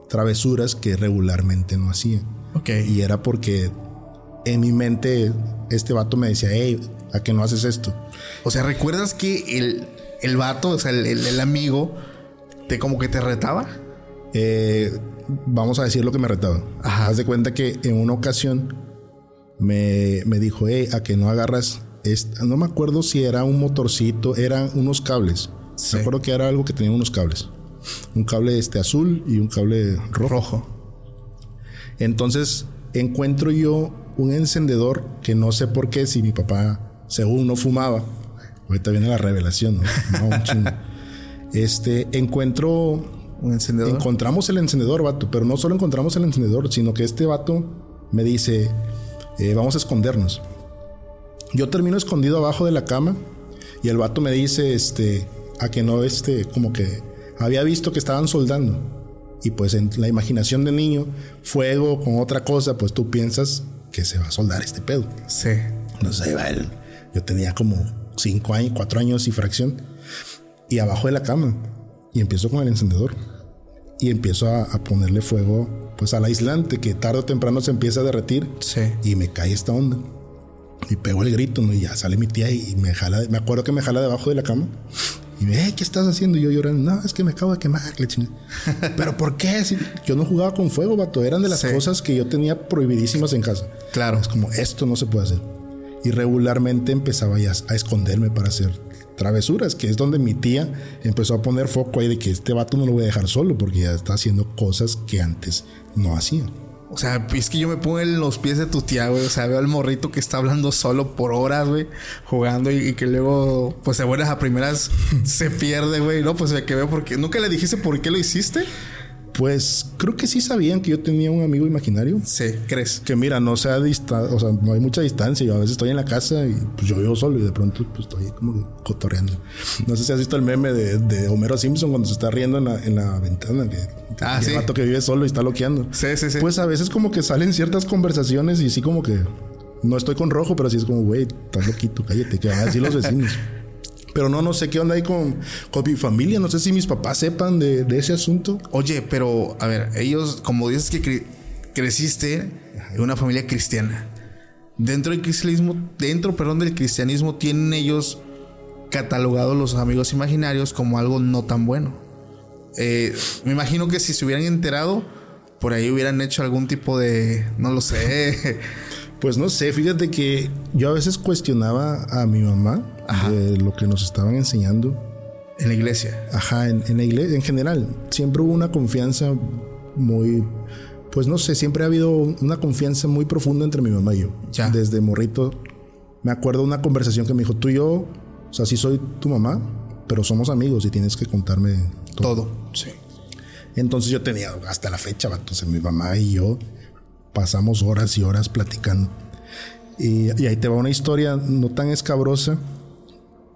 travesuras que regularmente no hacía. Ok. Y era porque en mi mente este vato me decía, hey, ¿a qué no haces esto? O sea, ¿recuerdas que el, el vato, o sea, el, el- el amigo, te como que te retaba? Eh, vamos a decir lo que me retaba. Ajá. Haz de cuenta que en una ocasión me, me dijo, hey, a que no agarras, esta-". No me acuerdo si era un motorcito, eran unos cables. Sí. Me acuerdo que era algo que tenía unos cables. Un cable este azul y un cable rojo. Rojo. Entonces encuentro yo un encendedor que no sé por qué, si mi papá según no fumaba. Ahorita viene la revelación, ¿no? No, un chingo. Este, encuentro Un encendedor. Encontramos el encendedor, vato, pero no solo encontramos el encendedor, sino que este vato me dice, eh, vamos a escondernos. Yo termino escondido abajo de la cama y el vato me dice, este, a que no, este, como que había visto que estaban soldando Y pues en la imaginación de niño, fuego con otra cosa, pues tú piensas que se va a soldar este pedo. Sí. Entonces ahí va él. Yo tenía como cinco años, cuatro años y fracción. Y abajo de la cama. Y empiezo con el encendedor. Y empiezo a, a ponerle fuego pues al aislante que tarde o temprano se empieza a derretir. Sí. Y me cae esta onda. Y pego el grito, ¿no? Y ya sale mi tía y, me jala. Me acuerdo que me jala debajo de la cama. Y me dice, "Eh, ¿qué estás haciendo? Y yo llorando, no, es que me acabo de quemar, chingada". Pero ¿por qué? Si yo no jugaba con fuego, vato. Eran de las Sí. cosas que yo tenía prohibidísimas en casa. Claro. Es como, esto no se puede hacer. Y regularmente empezaba ya a esconderme para hacer travesuras, que es donde mi tía empezó a poner foco ahí de que este vato no lo voy a dejar solo porque ya está haciendo cosas que antes no hacía. O sea, es que yo me pongo en los pies de tu tía, güey. O sea, veo al morrito que está hablando solo por horas, güey, jugando y, y que luego, pues de buenas a primeras se pierde, güey. No, pues me quedé porque nunca le dijiste por qué lo hiciste. Pues creo que sí sabían que yo tenía un amigo imaginario. Sí, ¿crees? Que mira, no sea dista o sea, no hay mucha distancia. Yo a veces estoy en la casa y pues yo vivo solo y de pronto pues estoy como que cotorreando. No sé si has visto el meme de, de Homero Simpson cuando se está riendo en la, en la ventana. Que, Ah, el sí. vato que vive solo y está loqueando. Sí, sí, sí. Pues a veces como que salen ciertas conversaciones y sí como que no estoy con rojo, pero sí es como, güey, estás loquito, cállate, que van a decir los vecinos. Pero no, no sé qué onda ahí con, con mi familia. No sé si mis papás sepan de, de ese asunto. Oye, pero a ver, ellos, como dices que cre- creciste en una familia cristiana, dentro del cristianismo, dentro, perdón, del cristianismo, tienen ellos catalogados los amigos imaginarios como algo no tan bueno. Eh, me imagino que si se hubieran enterado, por ahí hubieran hecho algún tipo de, no lo sé. Pues no sé, fíjate que yo a veces cuestionaba a mi mamá de lo que nos estaban enseñando. en la iglesia. Ajá, en, en la iglesia en general. Siempre hubo una confianza muy. Pues no sé, siempre ha habido una confianza muy profunda entre mi mamá y yo. Ya. Desde morrito. Me acuerdo de una conversación que me dijo: Tú y yo, o sea, sí soy tu mamá, pero somos amigos y tienes que contarme todo. Todo. Sí. Entonces yo tenía hasta la fecha, sea, mi mamá y yo pasamos horas y horas platicando. Y, y ahí te va una historia no tan escabrosa,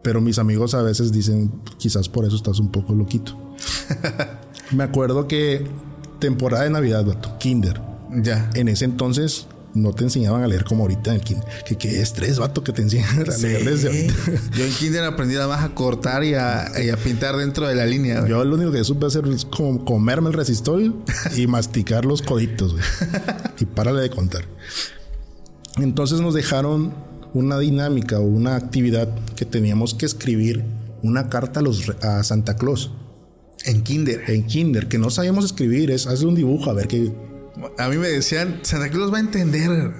pero mis amigos a veces dicen, quizás por eso estás un poco loquito. Me acuerdo que temporada de Navidad, vato, kinder. Ya. En ese entonces no te enseñaban a leer como ahorita en el kinder. Que qué estrés, vato, que te enseñan a leer desde ahorita. Yo en kinder aprendí nada más a cortar y a, y a pintar dentro de la línea. güey. Yo lo único que supe hacer es como comerme el resistol y masticar los coditos, güey. Y párale de contar. Entonces nos dejaron una dinámica o una actividad que teníamos que escribir una carta a, los, a Santa Claus En kinder. en kinder, que no sabíamos escribir, es hacer un dibujo a ver qué... A mí me decían, Santa Claus va a entender.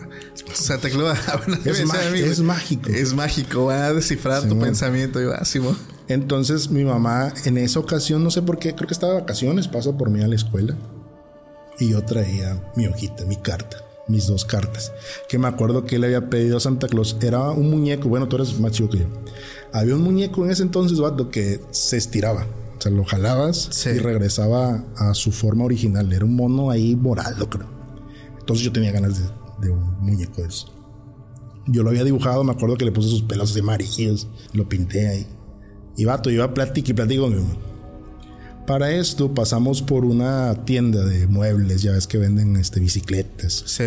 Santa Claus Es a mí, es mágico. Es mágico, va a descifrar tu pensamiento. Y va, Simón. Entonces mi mamá en esa ocasión, no sé por qué, creo que estaba de vacaciones, pasa por mí a la escuela y yo traía mi hojita, mi carta, mis dos cartas, que me acuerdo que le había pedido a Santa Claus, era un muñeco, bueno, tú eres más chico que yo, había un muñeco en ese entonces, vato, que se estiraba, o sea, lo jalabas Sí. y regresaba a su forma original, era un mono ahí morado, creo. Entonces yo tenía ganas de, de un muñeco de eso. Yo lo había dibujado, me acuerdo que le puse sus pelos así amarillos, lo pinté ahí. Y vato, iba a platicar y mamá. Para esto pasamos por una tienda de muebles, ya ves que venden este, bicicletas. Sí.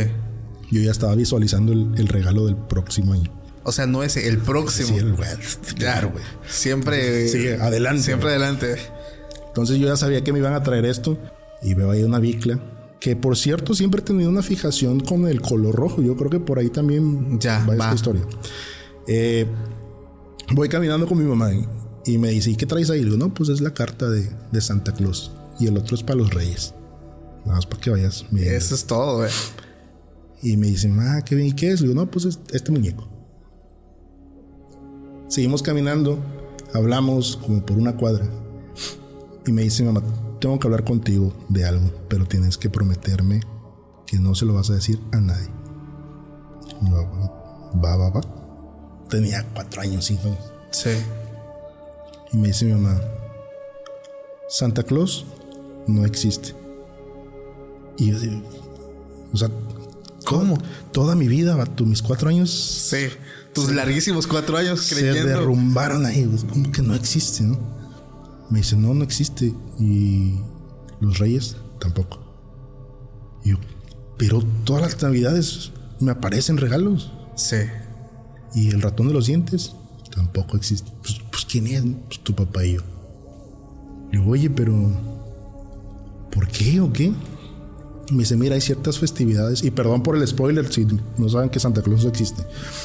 Yo ya estaba visualizando el, el regalo del próximo año. O sea, no ese, el próximo. Sí, el güey. Claro, güey. Siempre. Sí, adelante. Siempre adelante. Entonces yo ya sabía que me iban a traer esto y veo ahí una bicla. Que por cierto siempre he tenido una fijación con el color rojo. Yo creo que por ahí también Ya, va, va. esta historia. Eh, voy caminando con mi mamá y, y me dice, ¿y qué traes ahí? Le digo, no, pues es la carta de, de Santa Claus. Y el otro es para los reyes. Nada más para que vayas. Eso es todo, güey. Y me dicen, ah, ¿qué bien? ¿Y qué es? Le digo, no, pues es este muñeco. Seguimos caminando, hablamos como por una cuadra. Y me dice, mamá, tengo que hablar contigo de algo, pero tienes que prometerme que no se lo vas a decir a nadie. Y yo, "Ah, va, va, va. Tenía cuatro años, cinco años. Sí. Y me dice mi mamá, Santa Claus no existe. Y yo digo, o sea, ¿Cómo? Toda mi vida, mis cuatro años Sí. Tus larguísimos cuatro años se creyendo. derrumbaron ahí. Como que no existe, ¿no? Me dice, no, no existe. Y los reyes tampoco. Y yo, pero todas las navidades me aparecen regalos. Sí. Y el ratón de los dientes tampoco existe. Pues, pues ¿quién es? Pues tu papá y yo. Le digo, oye, pero ¿por qué o qué? Me dice, mira, hay ciertas festividades. Y perdón por el spoiler si no saben que Santa Claus no existe.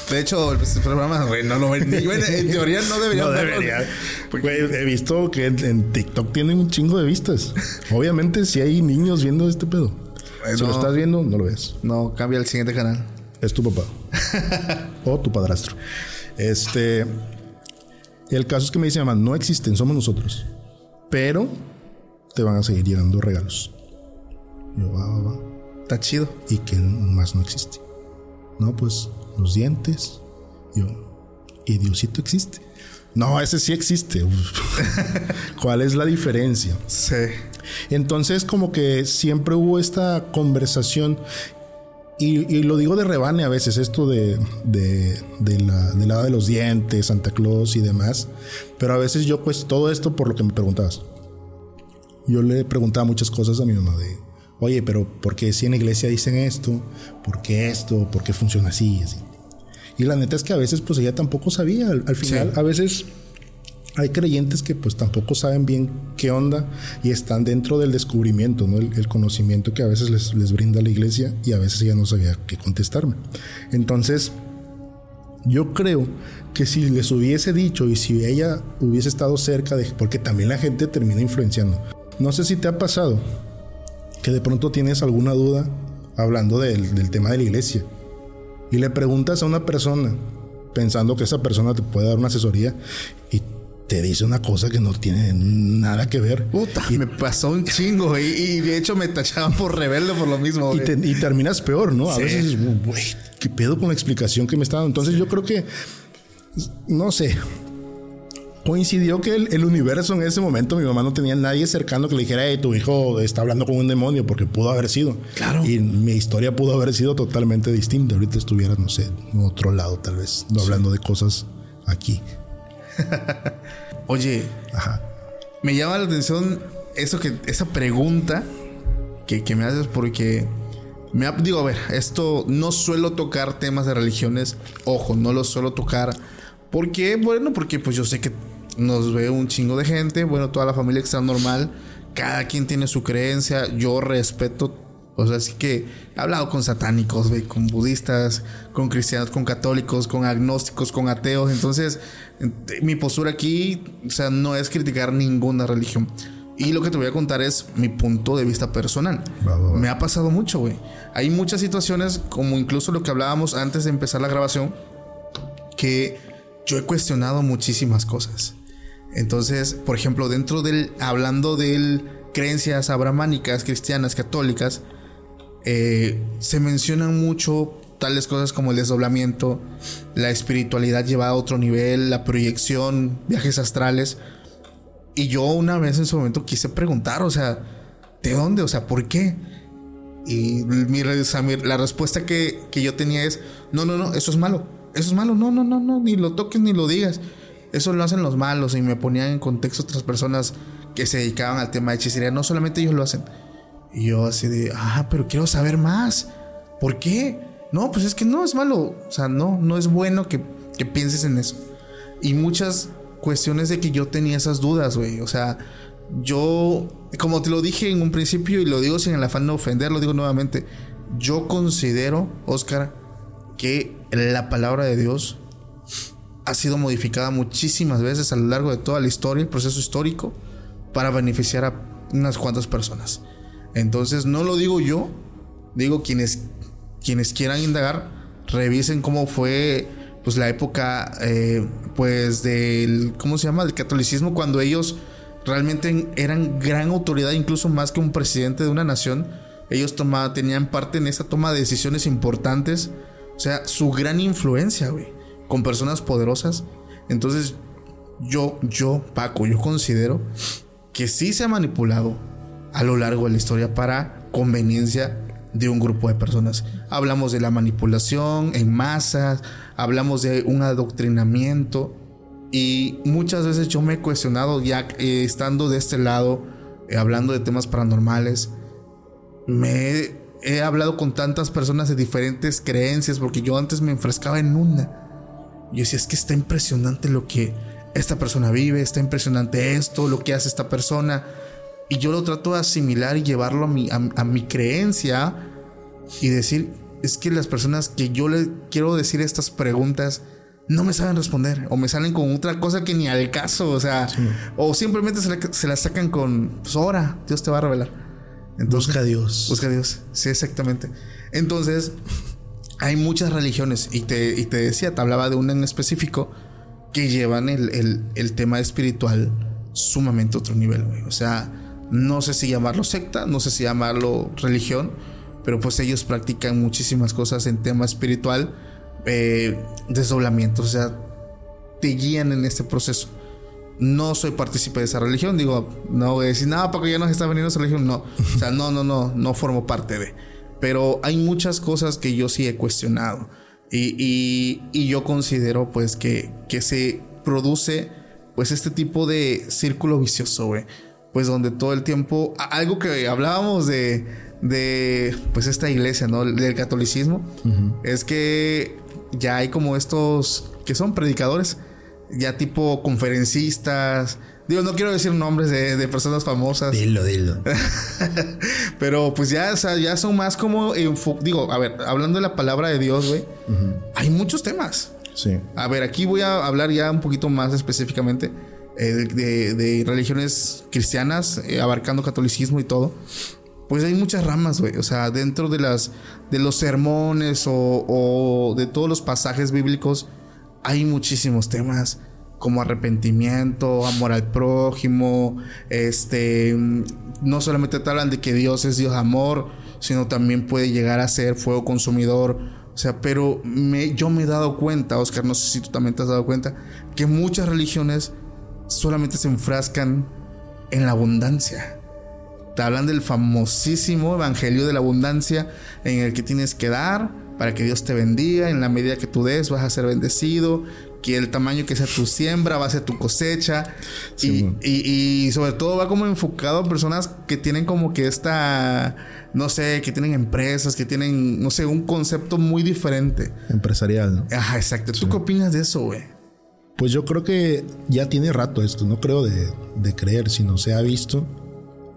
De hecho, el programa, güey, no lo ven. Bueno, en teoría no debería. No debería. He visto que en, TikTok tienen un chingo de vistas. Obviamente, si hay niños viendo este pedo. Si lo estás viendo, no lo ves. No, cambia al siguiente canal. Es tu papá. o tu padrastro. Este. El caso es que me dice mamá, no existen, somos nosotros. Pero te van a seguir llegando regalos. Yo, va, va, va. Está chido. ¿Y que más no existe? No, pues los dientes. Yo, ¿y Diosito existe? No, ese sí existe. ¿Cuál es la diferencia? Sí. Entonces, como que siempre hubo esta conversación. Y, y lo digo de rebane a veces, esto de, de, de la, del lado de los dientes, Santa Claus y demás. Pero a veces yo, pues, todo esto por lo que me preguntabas. Yo le preguntaba muchas cosas a mi mamá de, oye, pero ¿por qué si en la iglesia dicen esto? ¿Por qué esto? ¿Por qué funciona así? Y así. Y la neta es que a veces, pues, ella tampoco sabía. Al, al final, Sí. a veces hay creyentes que pues tampoco saben bien qué onda y están dentro del descubrimiento, ¿no? El, el conocimiento que a veces les, les brinda la iglesia y a veces ella no sabía qué contestarme. Entonces, yo creo que si les hubiese dicho y si ella hubiese estado cerca de... Porque también la gente termina influenciando. No sé si te ha pasado que de pronto tienes alguna duda hablando del, del tema de la iglesia y le preguntas a una persona pensando que esa persona te puede dar una asesoría y te dice una cosa que no tiene nada que ver. Puta, me pasó un chingo. Y, y de hecho me tachaban por rebelde por lo mismo. Y, te- y terminas peor, ¿no? A Sí. veces güey, ¿qué pedo con la explicación que me está dando? Entonces yo creo que, no sé, coincidió que el, el universo en ese momento, mi mamá no tenía nadie cercano que le dijera, hey, tu hijo está hablando con un demonio, porque pudo haber sido. Claro. Y mi historia pudo haber sido totalmente distinta. Ahorita estuviera, no sé, en otro lado, tal vez, no hablando de cosas aquí. Oye, Ajá. me llama la atención eso que, esa pregunta que, que me haces porque me ha- digo, a ver, esto no suelo tocar temas de religiones, ojo, no lo suelo tocar. porque Bueno, porque pues yo sé que nos ve un chingo de gente, bueno, toda la familia está normal, cada quien tiene su creencia, yo respeto, o sea, así que he hablado con satánicos, güey, con budistas, con cristianos, con católicos, con agnósticos, con ateos, entonces ent- mi postura aquí, o sea, no es criticar ninguna religión. Y lo que te voy a contar es mi punto de vista personal. Va, va, va. Me ha pasado mucho, güey. Hay muchas situaciones, como incluso lo que hablábamos antes de empezar la grabación, que yo he cuestionado muchísimas cosas. Entonces, por ejemplo, dentro del, hablando de creencias abramánicas, cristianas, católicas, eh, se mencionan mucho tales cosas como el desdoblamiento, la espiritualidad llevada a otro nivel, la proyección, viajes astrales. Y yo una vez en su momento quise preguntar, o sea, ¿de dónde? O sea, ¿por qué? Y mi, o sea, mi- la respuesta que, que yo tenía es, no, no, no, eso es malo. Eso es malo, no, no, no, no, ni lo toques ni lo digas. Eso lo hacen los malos y me ponían en contexto otras personas que se dedicaban al tema de hechicería. No solamente ellos lo hacen. Y yo así de, ah, pero quiero saber más. ¿Por qué? No, pues es que no es malo. O sea, no, no es bueno que, que pienses en eso. Y muchas cuestiones de que yo tenía esas dudas, güey. O sea, yo, como te lo dije en un principio y lo digo sin el afán de ofender, lo digo nuevamente. Yo considero, Oscar, que la palabra de Dios ha sido modificada muchísimas veces a lo largo de toda la historia, el proceso histórico, para beneficiar a unas cuantas personas. Entonces, no lo digo yo, digo quienes, quienes quieran indagar, revisen cómo fue pues la época eh, pues del ¿cómo se llama? del catolicismo cuando ellos realmente eran gran autoridad incluso más que un presidente de una nación ellos tomaban tenían parte en esa toma de decisiones importantes o sea su gran influencia güey con personas poderosas entonces yo yo Paco yo considero que sí se ha manipulado a lo largo de la historia para conveniencia de un grupo de personas. Hablamos de la manipulación en masas, hablamos de un adoctrinamiento y muchas veces yo me he cuestionado ya eh, estando de este lado, eh, hablando de temas paranormales, me he hablado con tantas personas de diferentes creencias, porque yo antes me enfrescaba en una. Yo decía, es que está impresionante lo que esta persona vive, está impresionante esto, lo que hace esta persona. Y yo lo trato de asimilar y llevarlo a mi, a, mi creencia y decir, es que las personas que yo le quiero decir estas preguntas no me saben responder o me salen con otra cosa que ni al caso, o sea, o simplemente se, la, sacan con, pues ahora, Dios te va a revelar. Entonces, busca a Dios. Busca a Dios, sí, exactamente. Entonces, hay muchas religiones y te, y te decía, te hablaba de una en específico que llevan el, el tema espiritual sumamente a otro nivel. O sea, no sé si llamarlo secta, no sé si llamarlo religión, pero pues ellos practican muchísimas cosas en tema espiritual, eh, desdoblamientos, o sea, te guían en este proceso. No soy partícipe de esa religión, digo, no voy a decir nada porque ya nos está veniendo esa religión, no, o sea, no, no, no, no formo parte de. Pero hay muchas cosas que yo sí he cuestionado y, y, yo considero pues que, que se produce pues este tipo de círculo vicioso, güey pues donde todo el tiempo, algo que hablábamos de, de pues esta iglesia, ¿no? Del catolicismo, es que ya hay como estos que son predicadores, ya tipo conferencistas. Digo, no quiero decir nombres de, personas famosas. Dilo, dilo. Pero pues ya, ya son más como digo, a ver, hablando de la palabra de Dios, güey, hay muchos temas. Sí. A ver, aquí voy a hablar ya un poquito más específicamente eh, de, religiones cristianas, eh, abarcando catolicismo y todo, pues hay muchas ramas, güey. O sea, dentro de las de los sermones o, de todos los pasajes bíblicos, hay muchísimos temas como arrepentimiento, amor al prójimo, este, no solamente te hablan de que Dios es Dios amor, sino también puede llegar a ser fuego consumidor. O sea, pero yo me he dado cuenta, Oscar, no sé si tú también te has dado cuenta, que muchas religiones solamente se enfrascan en la abundancia. Te hablan del famosísimo Evangelio de la Abundancia en el que tienes que dar para que Dios te bendiga. En la medida que tú des vas a ser bendecido. Que el tamaño que sea tu siembra va a ser tu cosecha. y, sobre todo va como enfocado a personas que tienen como que esta, no sé, que tienen empresas, que tienen, no sé, un concepto muy diferente. Empresarial, ¿no? Ajá, exacto. ¿Tú qué opinas de eso, güey? Pues yo creo que ya tiene rato esto, no creo de, creer, sino se ha visto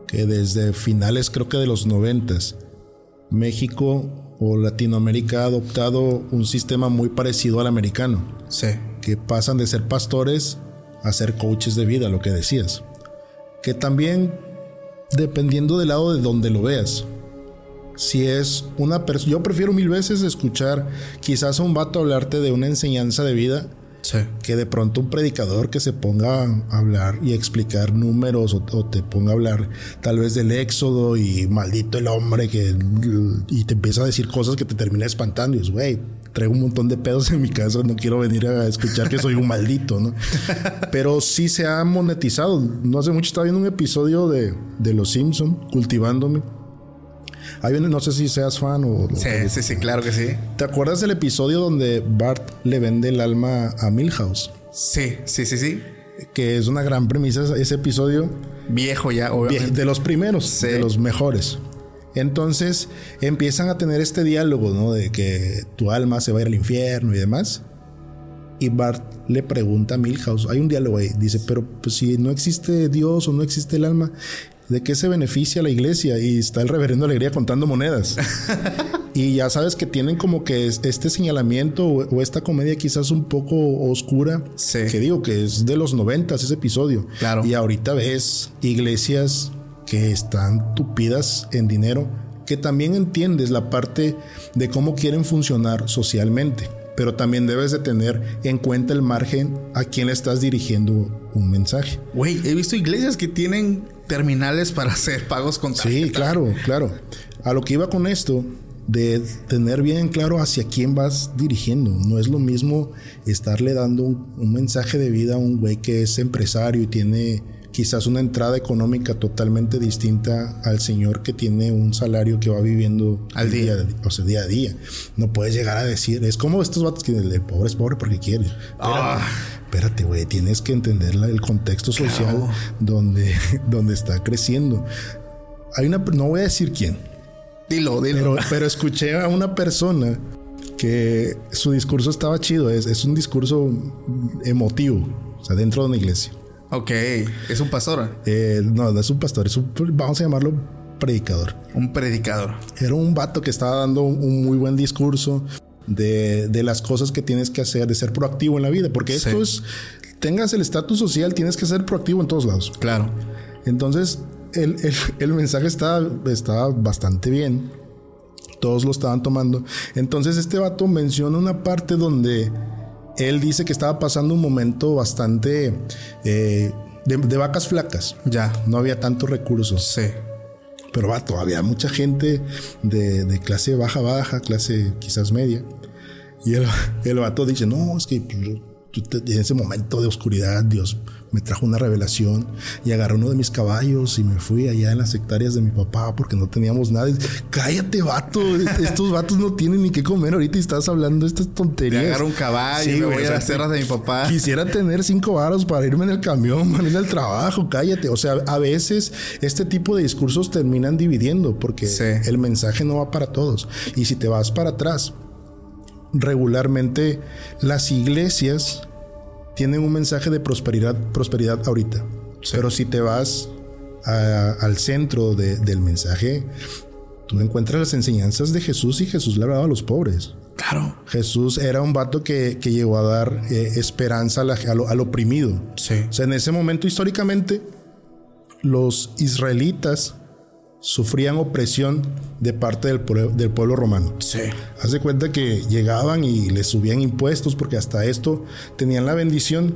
que desde finales creo que de los noventas, México o Latinoamérica ha adoptado un sistema muy parecido al americano. Sí. Que pasan de ser pastores a ser coaches de vida, lo que decías. Que también, dependiendo del lado de donde lo veas, si es una persona, yo prefiero mil veces escuchar quizás a un vato hablarte de una enseñanza de vida que de pronto un predicador que se ponga a hablar y explicar números o, te ponga a hablar tal vez del éxodo y maldito el hombre que y te empieza a decir cosas que te termina espantando y es, güey, traigo un montón de pedos en mi casa, no quiero venir a escuchar que soy un maldito, ¿no? Pero sí se ha monetizado. No hace mucho estaba viendo un episodio de, de Los Simpson cultivándome hay no sé si seas fan o... Sí, sí, sí, claro que sí. ¿Te acuerdas del episodio donde Bart le vende el alma a Milhouse? Sí, sí, sí, sí. Que es una gran premisa ese episodio. Viejo ya, obviamente. De los primeros, de los mejores. Entonces empiezan a tener este diálogo, ¿no? De que tu alma se va a ir al infierno y demás. Y Bart le pregunta a Milhouse, hay un diálogo ahí, dice, pero pues si no existe Dios o no existe el alma, ¿De qué se beneficia la iglesia? Y está el reverendo Alegría contando monedas. y ya sabes que tienen como que este señalamiento o, esta comedia quizás un poco oscura. Sí. Que digo que es de los noventas ese episodio. Claro. Y ahorita ves iglesias que están tupidas en dinero, que también entiendes la parte de cómo quieren funcionar socialmente pero también debes de tener en cuenta el margen a quien le estás dirigiendo un mensaje. Güey, he visto iglesias que tienen terminales para hacer pagos con Sí, claro, claro. A lo que iba con esto, de tener bien claro hacia quién vas dirigiendo. No es lo mismo estarle dando un, mensaje de vida a un güey que es empresario y tiene quizás una entrada económica totalmente distinta al señor que tiene un salario que va viviendo al día, o sea, día a día. No puedes llegar a decir, es como estos vatos que el pobre es pobre porque quiere. Ah. Espérate, güey, tienes que entender el contexto social donde, donde está creciendo. Hay una, no voy a decir quién, Dilo, dilo. Pero, pero escuché a una persona que su discurso estaba chido. Es, es un discurso emotivo. O sea, dentro de una iglesia. Ok, es un pastor. Eh, no, no es un pastor, es un, vamos a llamarlo predicador. Un predicador. Era un vato que estaba dando un, un muy buen discurso de, de, las cosas que tienes que hacer, de ser proactivo en la vida, porque esto es, tengas el estatus social, tienes que ser proactivo en todos lados. Claro. Entonces, el, el, el mensaje estaba, estaba bastante bien. Todos lo estaban tomando. Entonces, este vato menciona una parte donde él dice que estaba pasando un momento bastante eh, de, de, vacas flacas. Ya. No había tantos recursos. Sí. Pero va, todavía mucha gente de, de, clase baja, baja, clase quizás media. Y el, el vato dice, no, es que en ese momento de oscuridad Dios me trajo una revelación y agarré uno de mis caballos y me fui allá en las hectáreas de mi papá porque no teníamos nada. Cállate, vato. Estos vatos no tienen ni qué comer ahorita y estás hablando de estas tonterías. Agarro un caballo sí, y me voy a las tierras de mi papá. Quisiera tener cinco varos para irme en el camión, para ir al trabajo. Cállate. O sea, a veces este tipo de discursos terminan dividiendo porque sí. el mensaje no va para todos. Y si te vas para atrás, regularmente las iglesias tienen un mensaje de prosperidad, prosperidad ahorita. Sí. Pero si te vas a, al centro de, del mensaje, tú encuentras las enseñanzas de Jesús y Jesús le hablaba a los pobres. Claro. Jesús era un vato que, que llegó a dar eh, esperanza a la, a lo, al oprimido. Sí. O sea, en ese momento históricamente, los israelitas sufrían opresión de parte del pueblo, del pueblo romano. Sí. Haz de cuenta que llegaban y les subían impuestos porque hasta esto tenían la bendición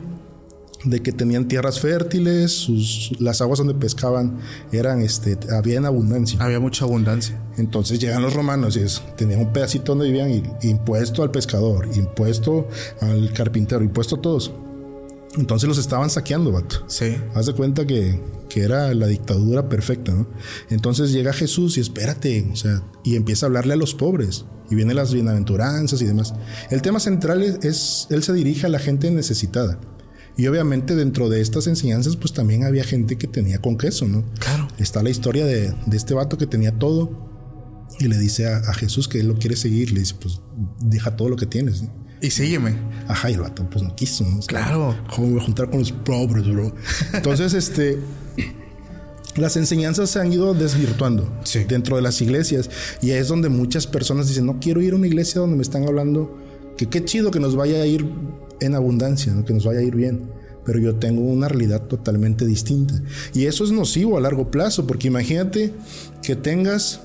de que tenían tierras fértiles, sus, las aguas donde pescaban eran, este, había en abundancia. Había mucha abundancia. Entonces llegan los romanos y es, tenían un pedacito donde vivían y impuesto al pescador, impuesto al carpintero, impuesto a todos. Entonces los estaban saqueando, vato. Sí. Haz de cuenta que, que era la dictadura perfecta, ¿no? Entonces llega Jesús y espérate, o sea, y empieza a hablarle a los pobres. Y vienen las bienaventuranzas y demás. El tema central es, es, él se dirige a la gente necesitada. Y obviamente dentro de estas enseñanzas, pues también había gente que tenía con queso, ¿no? Claro. Está la historia de, de este vato que tenía todo y le dice a, a, Jesús que él lo quiere seguir. Le dice, pues deja todo lo que tienes, ¿no? Y sígueme. Ajá, y el vato pues no quiso, ¿no? O sea, claro. ¿Cómo me voy a juntar con los pobres, bro? Entonces, este... Las enseñanzas se han ido desvirtuando sí. dentro de las iglesias y es donde muchas personas dicen, no quiero ir a una iglesia donde me están hablando que qué chido que nos vaya a ir en abundancia, ¿no? que nos vaya a ir bien pero yo tengo una realidad totalmente distinta. Y eso es nocivo a largo plazo, porque imagínate que tengas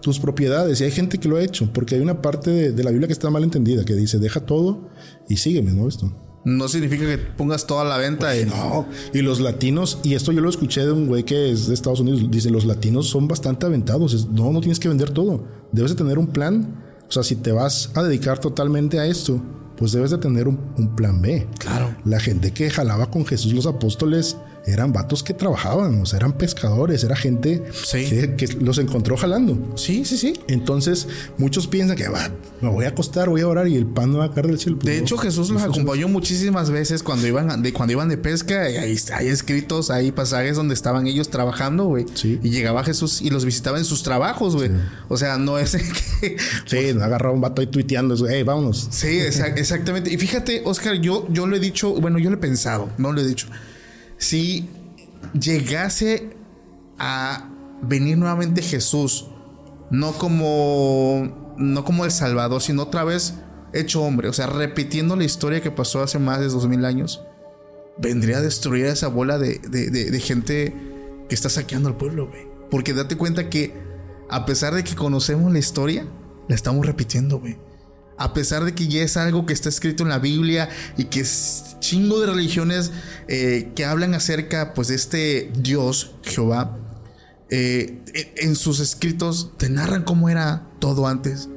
tus propiedades, y hay gente que lo ha hecho, porque hay una parte de, de la Biblia que está mal entendida, que dice, deja todo y sígueme, ¿no? Esto. No significa que pongas toda la venta. Pues y... No, y los latinos, y esto yo lo escuché de un güey que es de Estados Unidos, dice, los latinos son bastante aventados, no, no tienes que vender todo, debes de tener un plan, o sea, si te vas a dedicar totalmente a esto, pues debes de tener un, un, plan B. Claro. La gente que jalaba con Jesús los apóstoles eran vatos que trabajaban, o sea, eran pescadores, era gente sí. que, que, los encontró jalando. Sí, sí, sí. Entonces, muchos piensan que va, me voy a acostar, voy a orar y el pan no va a caer del cielo. De hecho, Jesús los acompañó muchísimas veces cuando iban de, cuando iban de pesca. Y hay, hay escritos, hay pasajes donde estaban ellos trabajando, güey. Sí. Y llegaba Jesús y los visitaba en sus trabajos, güey. Sí. O sea, no es que. Sí, no agarraba un vato ahí tuiteando, hey, vámonos. Sí, exa exactamente. Y fíjate, Oscar, yo, yo lo he dicho, bueno, yo lo he pensado, no lo he dicho. Si llegase a venir nuevamente Jesús, no como, no como el Salvador, sino otra vez hecho hombre, o sea, repitiendo la historia que pasó hace más de dos mil años, vendría a destruir a esa bola de, de, de, de gente que está saqueando al pueblo, güey. Porque date cuenta que, a pesar de que conocemos la historia, la estamos repitiendo, güey a pesar de que ya es algo que está escrito en la Biblia y que es chingo de religiones eh, que hablan acerca pues de este Dios, Jehová, eh, en sus escritos te narran cómo era todo antes.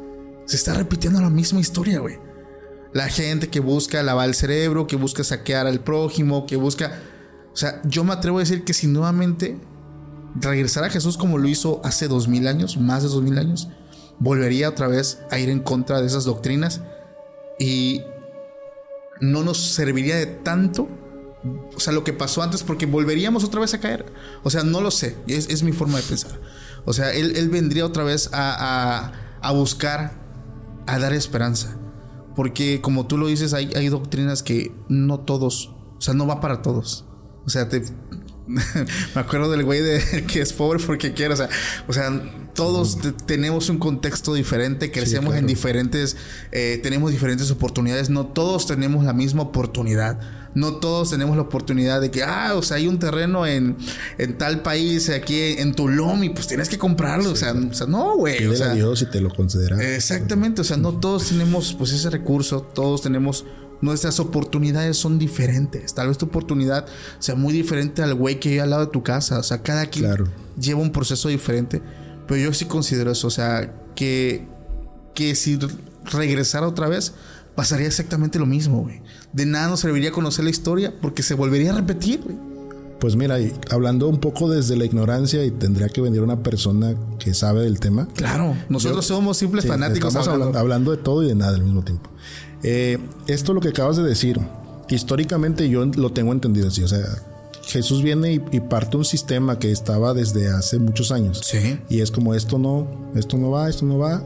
Se está repitiendo la misma historia, güey. La gente que busca lavar el cerebro, que busca saquear al prójimo, que busca... O sea, yo me atrevo a decir que si nuevamente regresara a Jesús como lo hizo hace dos mil años, más de dos mil años, volvería otra vez a ir en contra de esas doctrinas y no nos serviría de tanto, o sea, lo que pasó antes, porque volveríamos otra vez a caer. O sea, no lo sé, es, es mi forma de pensar. O sea, él, él vendría otra vez a, a, buscar, a dar esperanza. Porque como tú lo dices, hay, hay doctrinas que no todos, o sea, no va para todos. O sea, te, me acuerdo del güey de que es pobre porque quiere, o sea, o sea, todos tenemos un contexto diferente, crecemos en diferentes, eh, tenemos diferentes oportunidades, no todos tenemos la misma oportunidad. No todos tenemos la oportunidad de que, ah, o sea, hay un terreno en, en tal país, aquí en Tulum, y pues tienes que comprarlo. o, sea, o, sea, no, güey. O sea, Dios si te lo considera. Exactamente, o sea, no todos tenemos pues ese recurso, todos tenemos nuestras oportunidades son diferentes. Tal vez tu oportunidad sea muy diferente al güey que vive al lado de tu casa. O sea, cada quien lleva un proceso diferente. Pero yo sí considero eso. O sea, que, que si regresara otra vez, pasaría exactamente lo mismo, güey. De nada nos serviría conocer la historia porque se volvería a repetir, güey. Pues mira, hablando un poco desde la ignorancia y tendría que venir una persona que sabe del tema. Claro, nosotros somos simples fanáticos. Estamos hablando. hablando de todo y de nada al mismo tiempo. Eh, esto lo que acabas de decir, históricamente yo lo tengo entendido así, o sea, Jesús viene y, parte un sistema que estaba desde hace muchos años. Sí. Y es como esto no, esto no va, esto no va.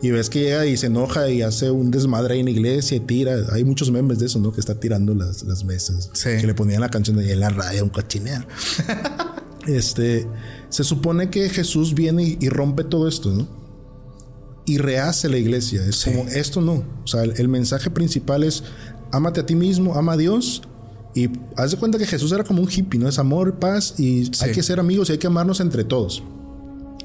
Y ves que llega y se enoja y hace un desmadre ahí en la iglesia y tira. Hay muchos memes de eso, ¿no? Que está tirando las, las mesas. Sí. Que le ponían la canción de en la radio, un cochinero. este, se supone que Jesús viene y, y rompe todo esto, ¿no? Y rehace la iglesia. Es como, esto no. O sea, el, mensaje principal es, ámate a ti mismo, ama a Dios. Y haz de cuenta que Jesús era como un hippie, ¿no? Es amor, paz y hay que ser amigos y hay que amarnos entre todos.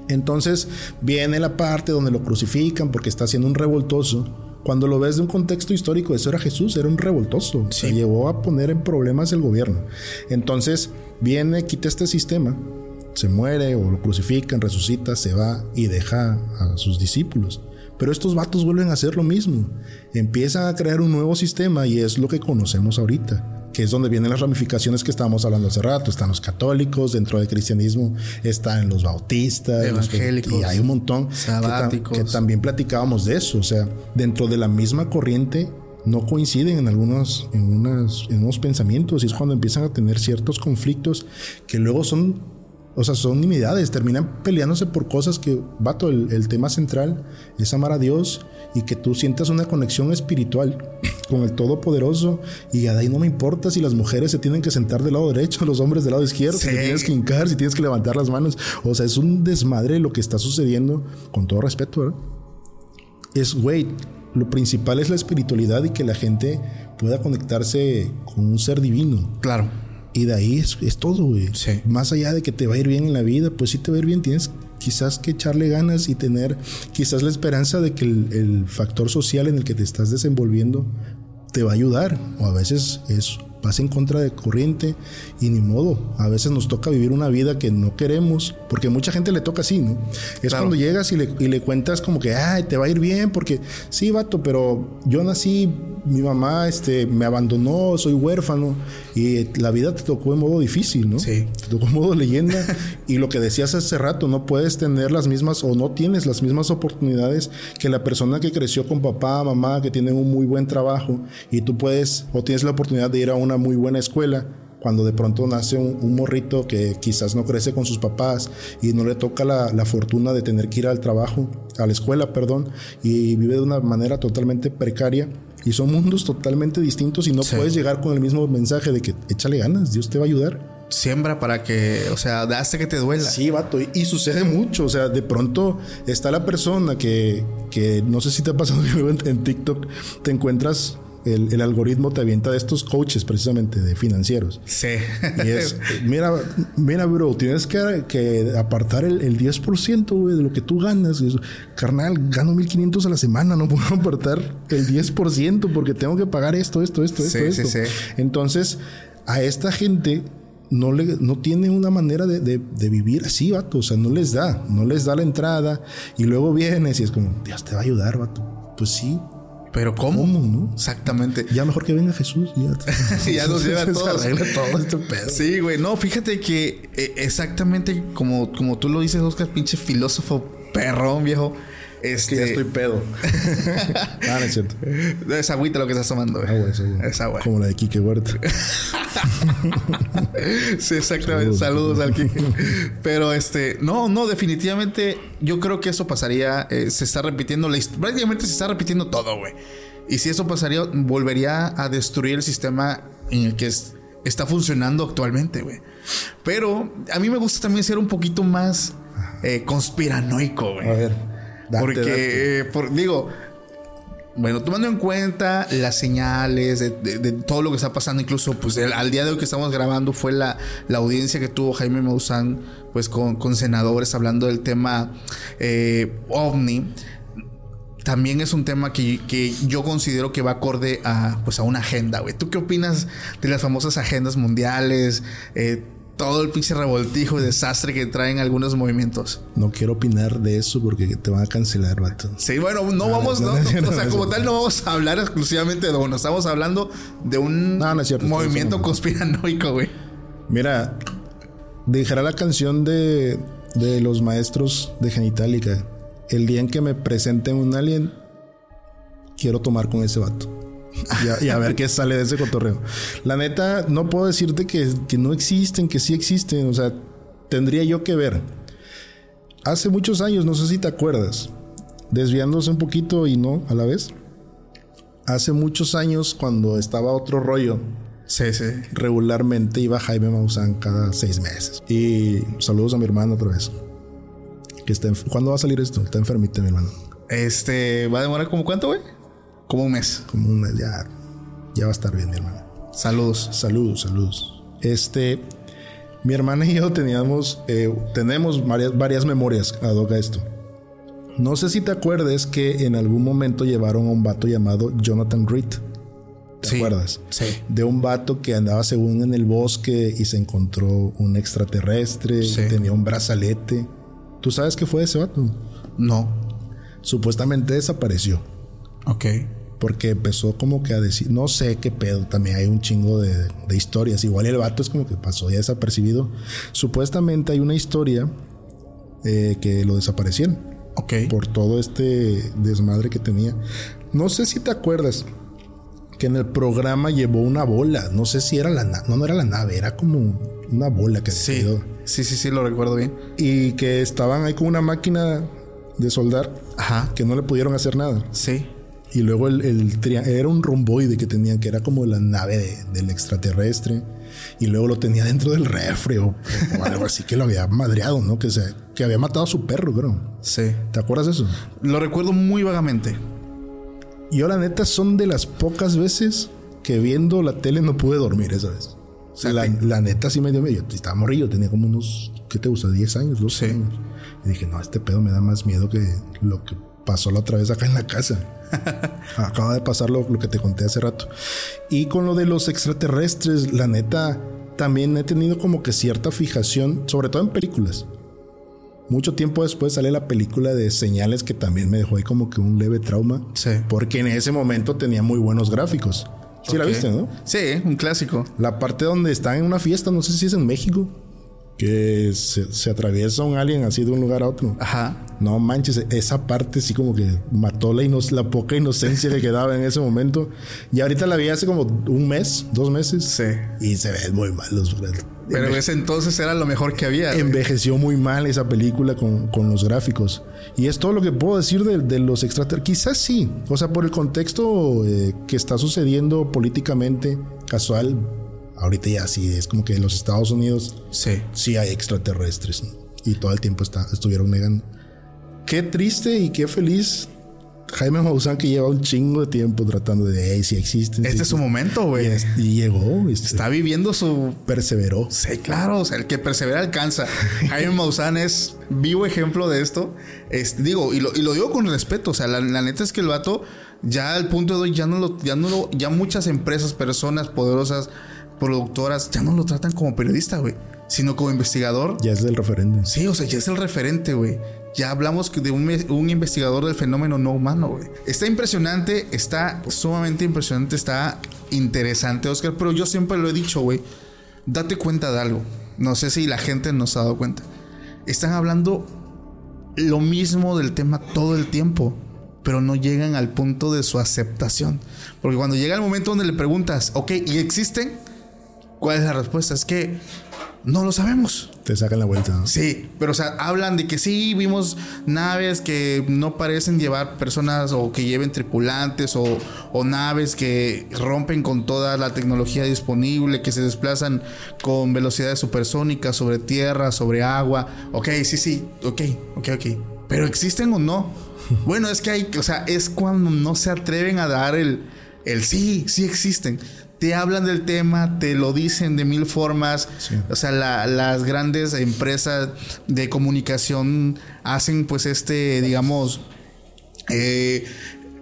Entonces viene la parte donde lo crucifican porque está siendo un revoltoso. Cuando lo ves de un contexto histórico, eso era Jesús, era un revoltoso. Se llevó a poner en problemas el gobierno. Entonces viene, quita este sistema se muere o lo crucifican, resucita, se va y deja a sus discípulos. Pero estos vatos vuelven a hacer lo mismo. Empiezan a crear un nuevo sistema y es lo que conocemos ahorita, que es donde vienen las ramificaciones que estábamos hablando hace rato. Están los católicos, dentro del cristianismo están los bautistas, evangélicos, y hay un montón sabáticos. Que, también platicábamos de eso. O sea, dentro de la misma corriente no coinciden en algunos, en, unas, en unos pensamientos y es cuando empiezan a tener ciertos conflictos que luego son o sea, son nimiedades, terminan peleándose por cosas que, vato, el, el, tema central es amar a Dios y que tú sientas una conexión espiritual con el Todopoderoso y de ahí no me importa si las mujeres se tienen que sentar del lado derecho, los hombres del lado izquierdo, si tienes que hincar, si tienes que levantar las manos. O sea, es un desmadre lo que está sucediendo, con todo respeto, ¿verdad? Es, güey, lo principal es la espiritualidad y que la gente pueda conectarse con un ser divino. Claro. Y de ahí es, es todo, güey. Sí. Más allá de que te va a ir bien en la vida, pues sí te va a ir bien. Tienes quizás que echarle ganas y tener quizás la esperanza de que el, el factor social en el que te estás desenvolviendo te va a ayudar. O a veces es vas en contra de corriente y ni modo. A veces nos toca vivir una vida que no queremos, porque mucha gente le toca así, ¿no? Es Claro. cuando llegas y le, y le cuentas como que, ay, te va a ir bien, porque sí, vato, pero yo nací, mi mamá este, me abandonó, soy huérfano, y la vida te tocó en modo difícil, ¿no? Sí. Te tocó en modo leyenda, y lo que decías hace rato, no puedes tener las mismas o no tienes las mismas oportunidades que la persona que creció con papá, mamá, que tienen un muy buen trabajo, y tú puedes o tienes la oportunidad de ir a una muy buena escuela cuando de pronto nace un, un, morrito que quizás no crece con sus papás y no le toca la, la, fortuna de tener que ir al trabajo, a la escuela, perdón, y vive de una manera totalmente precaria. Y son mundos totalmente distintos y no Sí. puedes llegar con el mismo mensaje de que échale ganas, Dios te va a ayudar. Siembra para que, o sea, hasta que te duela. Sí, vato, y, y sucede mucho. O sea, de pronto está la persona que, que no sé si te ha pasado en TikTok te encuentras el, el, algoritmo te avienta de estos coaches precisamente de financieros. Sí. Y es, mira, mira, bro, tienes que, que apartar el, el 10% güey, de lo que tú ganas. Y eso, Carnal, gano 1500 a la semana, no puedo apartar el 10% porque tengo que pagar esto, esto, esto, Sí, esto, sí, esto. sí. Entonces, a esta gente no, le, no tiene una manera de, de, de, vivir así, vato. O sea, no les da, no les da la entrada. Y luego vienes y es como, Dios te va a ayudar, vato. Pues sí. Pero ¿cómo? ¿Cómo, no? Exactamente. Ya mejor que venga Jesús. Ya, ya nos lleva a todos. Se arregla todo este pedo. Sí, güey. No, fíjate que eh, exactamente como, como tú lo dices, Oscar, pinche filósofo perrón, viejo. Este... Que ya estoy pedo. ah, no es cierto. Es agüita lo que estás tomando, güey. Agua, es agua. Es agua. Como la de Kike Huerta. sí, exactamente. Saludos, al Kike. Pero este, no, no, definitivamente yo creo que eso pasaría. eh, se está repitiendo, la prácticamente se está repitiendo todo, güey. Y si eso pasaría, volvería a destruir el sistema en el que es- está funcionando actualmente, güey. Pero a mí me gusta también ser un poquito más eh, conspiranoico, güey. A ver. date, Porque, date. eh, por- digo, bueno, tomando en cuenta las señales de, todo lo que está pasando, incluso pues al día de hoy que estamos grabando fue la, la audiencia que tuvo Jaime Maussan pues con, con senadores hablando del tema eh, ovni. También es un tema que, que yo considero que va acorde a, pues, a una agenda, güey. ¿Tú qué opinas de las famosas agendas mundiales? Eh, todo el pinche revoltijo y desastre que traen algunos movimientos. No quiero opinar de eso porque te van a cancelar, vato. Sí, bueno, no, No, vamos, no, o sea, como tal no vamos a hablar exclusivamente de uno, estamos hablando de un cierto, movimiento conspiranoico, güey. Mira, dejará la canción de, de los maestros de Genitalica. El día en que me presenten un alien, quiero tomar con ese vato. Y a, y a ver qué sale de ese cotorreo. La neta, no puedo decirte que, que no existen, que sí existen. O sea, tendría yo que ver. Hace muchos años, no sé si te acuerdas, desviándose un poquito y no a la vez. Hace muchos años, cuando estaba otro rollo, Sí, sí. regularmente iba Jaime Maussan cada seis meses. Y saludos a mi hermano otra vez. Que está ¿Cuándo va a salir esto? Está enfermita mi hermano. Este, ¿va a demorar como cuánto, güey? Como un mes. Como un mes, ya, ya va a estar bien mi hermano. Saludos. Saludos, saludos. Este, mi hermana y yo teníamos, eh, tenemos varias, varias memorias ad hoc a esto. No sé si te acuerdes que en algún momento llevaron a un vato llamado Jonathan Reed. ¿Te Sí. acuerdas? Sí. de un vato que andaba según en el bosque y se encontró un extraterrestre, y tenía un brazalete. ¿Tú sabes qué fue ese vato? No. Supuestamente desapareció. Ok. Porque empezó como que a decir, no sé qué pedo, también hay un chingo de, de historias. Igual el vato es como que pasó ya desapercibido. Supuestamente hay una historia eh, que lo desaparecieron Ok. por todo este desmadre que tenía. No sé si te acuerdas que en el programa llevó una bola. No sé si era la nave. No, no era la nave, era como una bola que se Sí. quedó. Sí, sí, sí, lo recuerdo bien. Y que estaban ahí con una máquina de soldar Ajá. que no le pudieron hacer nada. Sí. Y luego el, el era un romboide que tenían, que era como la nave de- del extraterrestre. Y luego lo tenía dentro del refri o, o algo así que lo había madreado, ¿no? Que, se, que había matado a su perro, creo. Sí. ¿Te acuerdas de eso? Lo recuerdo muy vagamente. Y ahora neta son de las pocas veces que viendo la tele no pude dormir esa vez. O sea, la, la neta sí me dio medio. Estaba morrillo, tenía como unos, ¿qué te gusta? 10 años, 12 Sí. años. Y dije, no, este pedo me da más miedo que lo que pasó la otra vez acá en la casa. Acaba de pasar lo, lo que te conté hace rato. Y con lo de los extraterrestres, la neta, también he tenido como que cierta fijación, sobre todo en películas. Mucho tiempo después sale la película de Señales que también me dejó ahí como que un leve trauma. Sí. Porque en ese momento tenía muy buenos gráficos. Sí la viste, ¿no? Sí, un clásico. La parte donde están en una fiesta, no sé si es en México, que se, se atraviesa un alien así de un lugar a otro. Ajá. No manches, esa parte sí como que mató la, la poca inocencia que quedaba en ese momento. Y ahorita la vi hace como un mes, dos meses. Sí. Y se ve muy mal. Los, Pero en ese entonces era lo mejor que había. envejeció muy mal esa película con, con los gráficos. Y es todo lo que puedo decir de, de los extraterrestres. Quizás sí. O sea, por el contexto eh, que está sucediendo políticamente, casual. Ahorita ya sí, es como que en los Estados Unidos Sí. sí hay extraterrestres. ¿no? Y todo el tiempo está, estuvieron negando. Qué triste y qué feliz. Jaime Maussan que lleva un chingo de tiempo tratando de, hey, si existen. Este sí es su existen". momento, Y, güey. es- y llegó, este, Está viviendo su perseveró. Sí, claro, o sea, el que persevera alcanza. Jaime Maussan es vivo ejemplo de esto. Este, digo, y lo, y lo digo con respeto, o sea, la, la neta es que el vato ya al punto de hoy ya no lo, ya no lo, ya muchas empresas, personas poderosas, productoras, ya no lo tratan como periodista, güey, sino como investigador. Ya es del referente. Sí, o sea, ya es el referente, güey. Ya hablamos de un investigador del fenómeno no humano, güey. Está impresionante, está sumamente impresionante, está interesante, Oscar, pero yo siempre lo he dicho, güey. Date cuenta de algo. No sé si la gente nos ha dado cuenta. Están hablando lo mismo del tema todo el tiempo, pero no llegan al punto de su aceptación. Porque cuando llega el momento donde le preguntas, ok, ¿y existen? ¿Cuál es la respuesta? Es que no lo sabemos. Te sacan la vuelta. ¿no? Sí, pero o sea, hablan de que sí, vimos naves que no parecen llevar personas o que lleven tripulantes o, o naves que rompen con toda la tecnología disponible, que se desplazan con velocidades supersónicas sobre tierra, sobre agua. Ok, sí, sí, ok, ok, ok. Pero existen o no. Bueno, es que hay, o sea, es cuando no se atreven a dar el, el sí, sí existen te hablan del tema, te lo dicen de mil formas. Sí. O sea, la- las grandes empresas de comunicación hacen pues este, digamos, eh,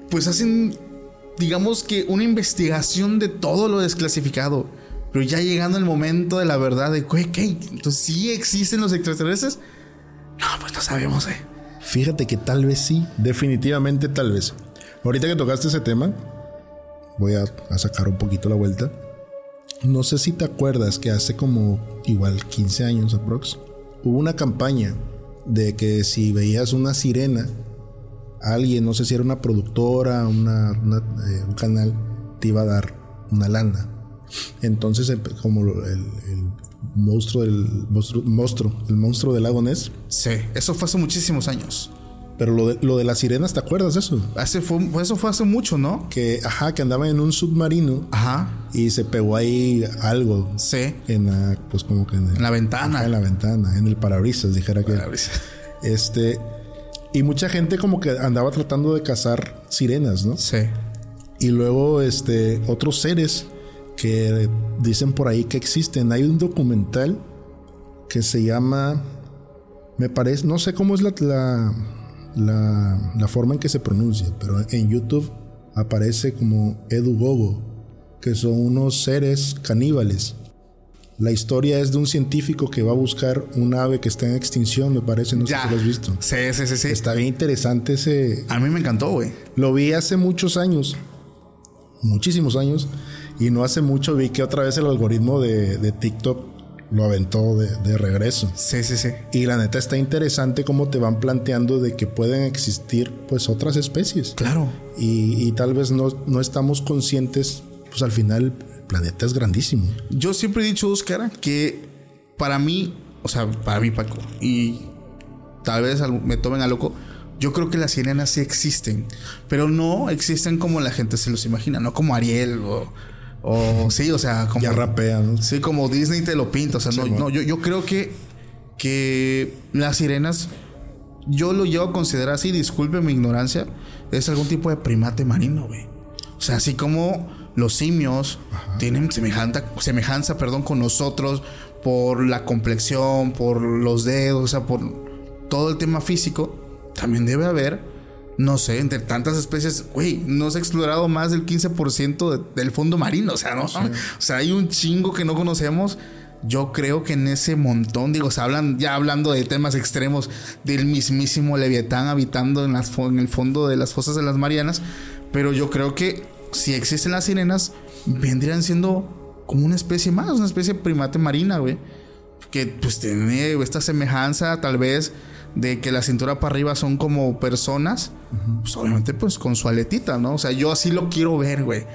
pues hacen, digamos que una investigación de todo lo desclasificado. Pero ya llegando el momento de la verdad de, güey, ¿qué? Entonces, ¿sí existen los extraterrestres? No, pues no sabemos, eh. Fíjate que tal vez sí, definitivamente tal vez. Ahorita que tocaste ese tema, voy a, sacar un poquito la vuelta. No sé si te acuerdas que hace como igual 15 años aprox, hubo una campaña de que si veías una sirena, alguien, no sé si era una productora, una, eh, un canal, te iba a dar una lana. Entonces, como el monstruo del monstruo, monstruo, el monstruo del lago Ness, Sí, eso fue hace muchísimos años. Pero lo de, lo de las sirenas, ¿te acuerdas de eso? Hace fue, eso fue hace mucho, ¿no? Que, ajá, que andaba en un submarino Ajá. y se pegó ahí algo Sí. en la, pues como que en, el- En la ventana. ajá, en la ventana, en el parabrisas, dijera que. Este, y mucha gente como que andaba tratando de cazar sirenas, ¿no? Sí. Y luego, este, otros seres que dicen por ahí que existen. Hay un documental que se llama, me parece, no sé cómo es la, la, la, la forma en que se pronuncia, pero en YouTube aparece como Edu Gogo, que son unos seres caníbales. La historia es de un científico que va a buscar un ave que está en extinción, me parece, no sé si lo has visto. Sí, sí, sí, sí. Está bien interesante ese, A mí me encantó, güey. lo vi hace muchos años, muchísimos años, y no hace mucho vi que otra vez el algoritmo de, de TikTok lo aventó de, de regreso. Sí, sí, sí. Y la neta está interesante cómo te van planteando de que pueden existir pues otras especies. Claro. Y, y tal vez no, no estamos conscientes, pues al final el planeta es grandísimo. Yo siempre he dicho, Oscar, que para mí, o sea, para mí, Paco, y tal vez me tomen a loco, yo creo que las sirenas sí existen, pero no existen como la gente se los imagina, no como Ariel o, o sí, o sea, como... Ya rapea, ¿no? Sí, como Disney te lo pinta. O sea, no, bueno. no, yo, yo creo que, que las sirenas, yo lo llevo a considerar así, disculpe mi ignorancia, es algún tipo de primate marino, güey. O sea, así como los simios tienen semejanza, semejanza perdón, con nosotros por la complexión, por los dedos, o sea, por todo el tema físico, también debe haber, no sé, entre tantas especies, güey, no se ha explorado más del 15% de- del fondo marino, o sea, ¿no? O sea, hay un chingo que no conocemos. Yo creo que en ese montón, digo, se hablan, ya hablando de temas extremos, del mismísimo Leviatán habitando en, las, en el fondo de las fosas de las Marianas, pero yo creo que si existen las sirenas, vendrían siendo como una especie más, una especie de primate marina, güey que pues tiene esta semejanza tal vez de que la cintura para arriba son como personas, pues obviamente pues con su aletita, ¿no? O sea, yo así lo quiero ver, güey.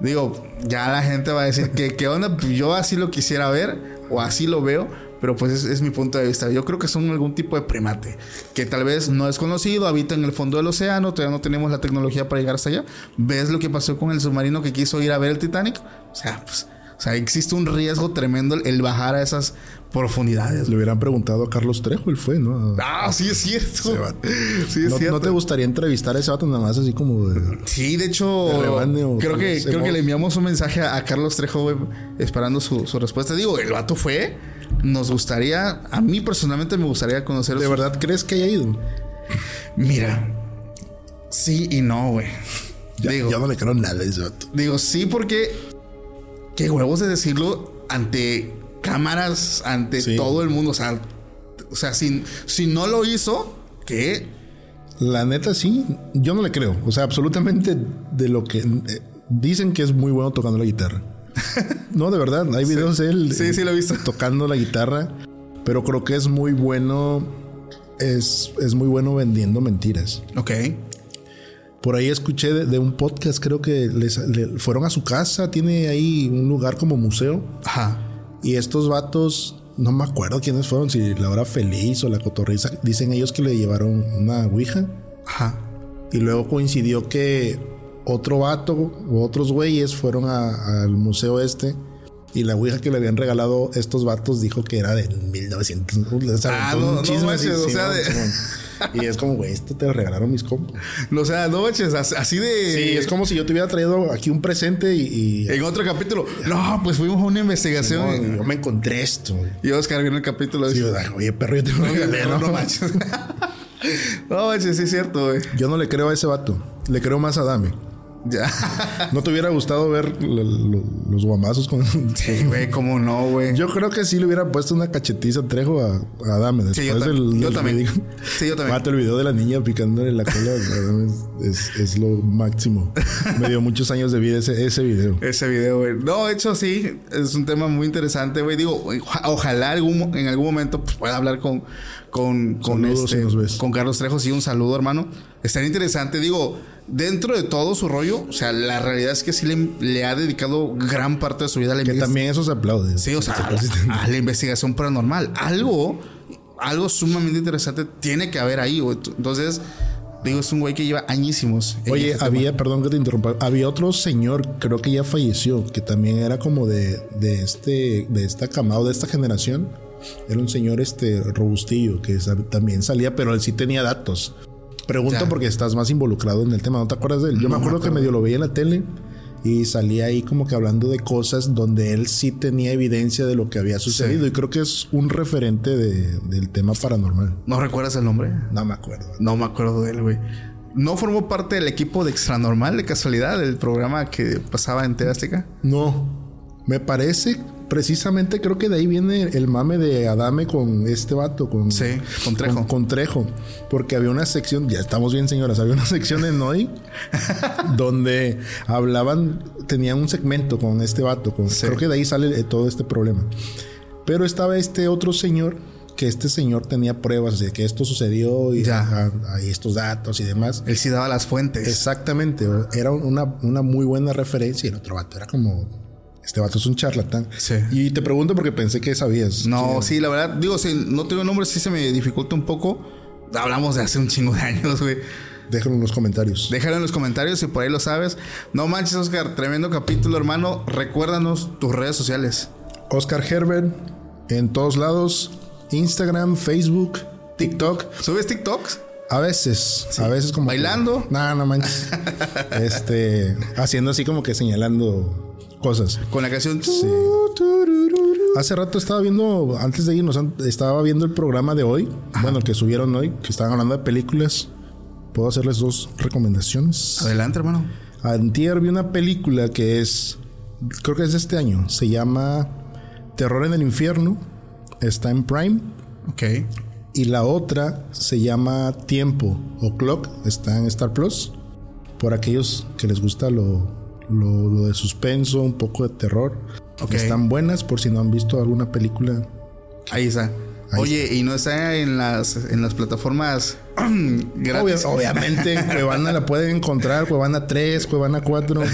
Digo, ya la gente va a decir que qué onda, Pues, yo así lo quisiera ver o así lo veo, pero pues es, es mi punto de vista. Yo creo que son algún tipo de primate que tal vez no es conocido, habita en el fondo del océano, todavía no tenemos la tecnología para llegar hasta allá. ¿Ves lo que pasó con el submarino que quiso ir a ver el Titanic? O sea, pues, o sea, existe un riesgo tremendo el bajar a esas profundidades. Le hubieran preguntado a Carlos Trejo, él fue, ¿no? Ah, sí es cierto. Sí es ¿No, cierto. ¿No te gustaría entrevistar a ese vato nada más así como de... Sí, de hecho, De creo que, creo que le enviamos un mensaje a, a Carlos Trejo, esperando su, su respuesta. Digo, el vato fue. Nos gustaría, a mí personalmente me gustaría conocer. ¿De su- verdad crees que haya ido? Mira, sí y no, güey. Ya- Digo, yo no le creo nada a ese vato. digo, sí, porque qué huevos de decirlo ante cámaras, ante Sí. todo el mundo. O sea, o sea si, si no lo hizo, ¿qué? La neta sí, yo no le creo. O sea, absolutamente de lo que eh, dicen que es muy bueno tocando la guitarra. No, de verdad, hay videos de él Sí, sí lo he visto. tocando la guitarra, pero creo que es muy bueno es, es muy bueno vendiendo mentiras. Ok. Por ahí escuché de, de un podcast, creo que les, le- fueron a su casa, tiene ahí un lugar como museo Ajá. Y estos vatos, no me acuerdo quiénes fueron, si la hora feliz o la cotorriza, dicen ellos que le llevaron una ouija. Ajá. Y luego coincidió que otro vato o otros güeyes fueron al museo este. Y la ouija que le habían regalado estos vatos dijo que era de 1900. O sea, Ah, no, no o sea, de-. Y es como, güey, esto te lo regalaron mis compas. O sea, no manches, as- así de. Sí, es como si yo te hubiera traído aquí un presente y. y En otro capítulo. No, pues fuimos a una investigación. no, yo me encontré esto. güey. y Oscar vio el capítulo. Sí, yo, oye, perro, yo te lo regalé, no, ¿no? no manches. no manches, sí es cierto, güey. Yo no le creo a ese vato. Le creo más a Dame. Ya. ¿No te hubiera gustado ver lo- lo- los guamazos con.? Sí, güey, cómo no, güey. Yo creo que sí le hubiera puesto una cachetiza a Trejo a, a Adame después Sí, yo ta- del, yo del también. video. Sí, yo también. Vato, el video de la niña picándole la cola a es, es- es lo máximo. Me dio muchos años de vida ese, ese video. Ese video, güey. No, de hecho, sí, es un tema muy interesante, güey. Digo, oja- ojalá algún, en algún momento pues, pueda hablar con, con, con, Saludos este, si con Carlos Trejo. Sí, un saludo, hermano. Estaría interesante. Digo, dentro de todo su rollo, o sea, la realidad es que sí le, le ha dedicado gran parte de su vida a la Que investigación. también eso se aplaude. Sí, o sea, a la, a la investigación paranormal. Algo, algo sumamente interesante tiene que haber ahí. Entonces, digo, es un güey que lleva añísimos. Oye, este tema. había, perdón que te interrumpa, había otro señor, creo que ya falleció, que también era como de, de este, de esta camada, o de esta generación. Era un señor este robustillo que también salía, pero él sí tenía datos. Pregunto Ya. porque estás más involucrado en el tema, ¿no te acuerdas de él? Yo me acuerdo que medio lo veía en la tele y salía ahí como que hablando de cosas donde él sí tenía evidencia de lo que había sucedido y creo que es un referente de- del tema paranormal. ¿No recuerdas el nombre? No me acuerdo. No me acuerdo de él, güey. ¿No formó parte del equipo de Extranormal de casualidad del programa que pasaba en TV Azteca? No, me parece precisamente creo que de ahí viene el mame de Adame con este vato, con, Sí, con Trejo. Con, con Trejo, porque había una sección, ya estamos bien señoras, había una sección en hoy donde hablaban, tenían un segmento con este vato, con, creo que de ahí sale eh, todo este problema. Pero estaba este otro señor, que este señor tenía pruebas de que esto sucedió y Ya. a- estos datos y demás. Él sí daba las fuentes. Exactamente, era una, una muy buena referencia y el otro vato era como, este vato es un charlatán. Sí. Y te pregunto porque pensé que sabías. No, sí, la verdad, digo, si no tengo nombre, sí se me dificulta un poco. Hablamos de hace un chingo de años, güey. Déjalo en los comentarios. Déjalo en los comentarios si por ahí lo sabes. No manches, Oscar, tremendo capítulo, hermano. Recuérdanos tus redes sociales. Oscar Herbert en todos lados, Instagram, Facebook, TikTok. ¿Subes TikToks? A veces, a veces como que- ¿Bailando? No, no manches. este, haciendo así como que señalando cosas. Con la canción. Hace rato estaba viendo, antes de irnos, estaba viendo el programa de hoy, bueno, el que subieron hoy, que estaban hablando de películas. ¿Puedo hacerles dos recomendaciones? Adelante, hermano. Antier vi una película que es, creo que es de este año, se llama Terror en el Infierno, está en Prime, Ok. y la otra se llama Tiempo o Clock, está en Star Plus, por aquellos que les gusta lo, lo, lo de suspenso, un poco de terror. Ok. Están buenas por si no han visto alguna película. Ahí está. Ahí Oye, y no está en las, en las plataformas gratis. Obvia- obviamente, Cuevana la pueden encontrar, Cuevana 3, Cuevana 4.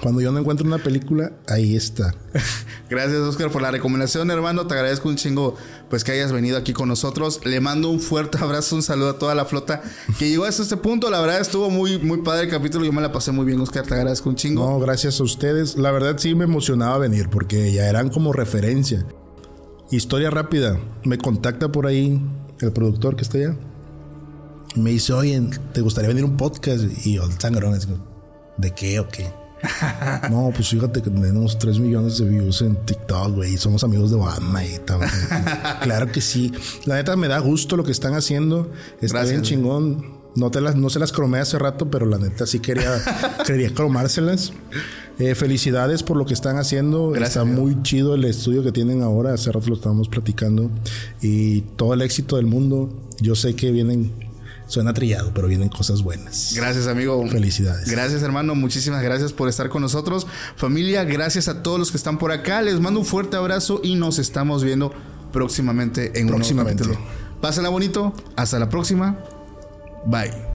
Cuando yo no encuentro una película, ahí está. Gracias, Oscar, por la recomendación, hermano. Te agradezco un chingo pues que hayas venido aquí con nosotros. Le mando un fuerte abrazo, un saludo a toda la flota que llegó hasta este punto. La verdad estuvo muy, muy padre el capítulo. Yo me la pasé muy bien, Oscar. Te agradezco un chingo. No, gracias a ustedes. La verdad sí me emocionaba venir porque ya eran como referencia. Historia rápida. Me contacta por ahí el productor que está allá. Me dice, oye, ¿te gustaría venir a un podcast? Y yo, sangrón, así como, ¿de qué o qué? no, pues fíjate que tenemos 3 millones de views en TikTok, güey. Somos amigos de Obama y tal. claro que sí. La neta me da gusto lo que están haciendo. Está Gracias, bien chingón. No, te las, no se las cromé hace rato, pero la neta sí quería, quería cromárselas. Eh, felicidades por lo que están haciendo. Gracias, Está amigo. muy chido el estudio que tienen ahora. Hace rato lo estábamos platicando. Y todo el éxito del mundo. Yo sé que vienen, suena trillado, pero vienen cosas buenas. Gracias, amigo. Felicidades. Gracias, hermano. Muchísimas gracias por estar con nosotros. Familia, gracias a todos los que están por acá. Les mando un fuerte abrazo y nos estamos viendo próximamente en Próximamente. un nuevo capítulo. Pásenla bonito. Hasta la próxima. Bye.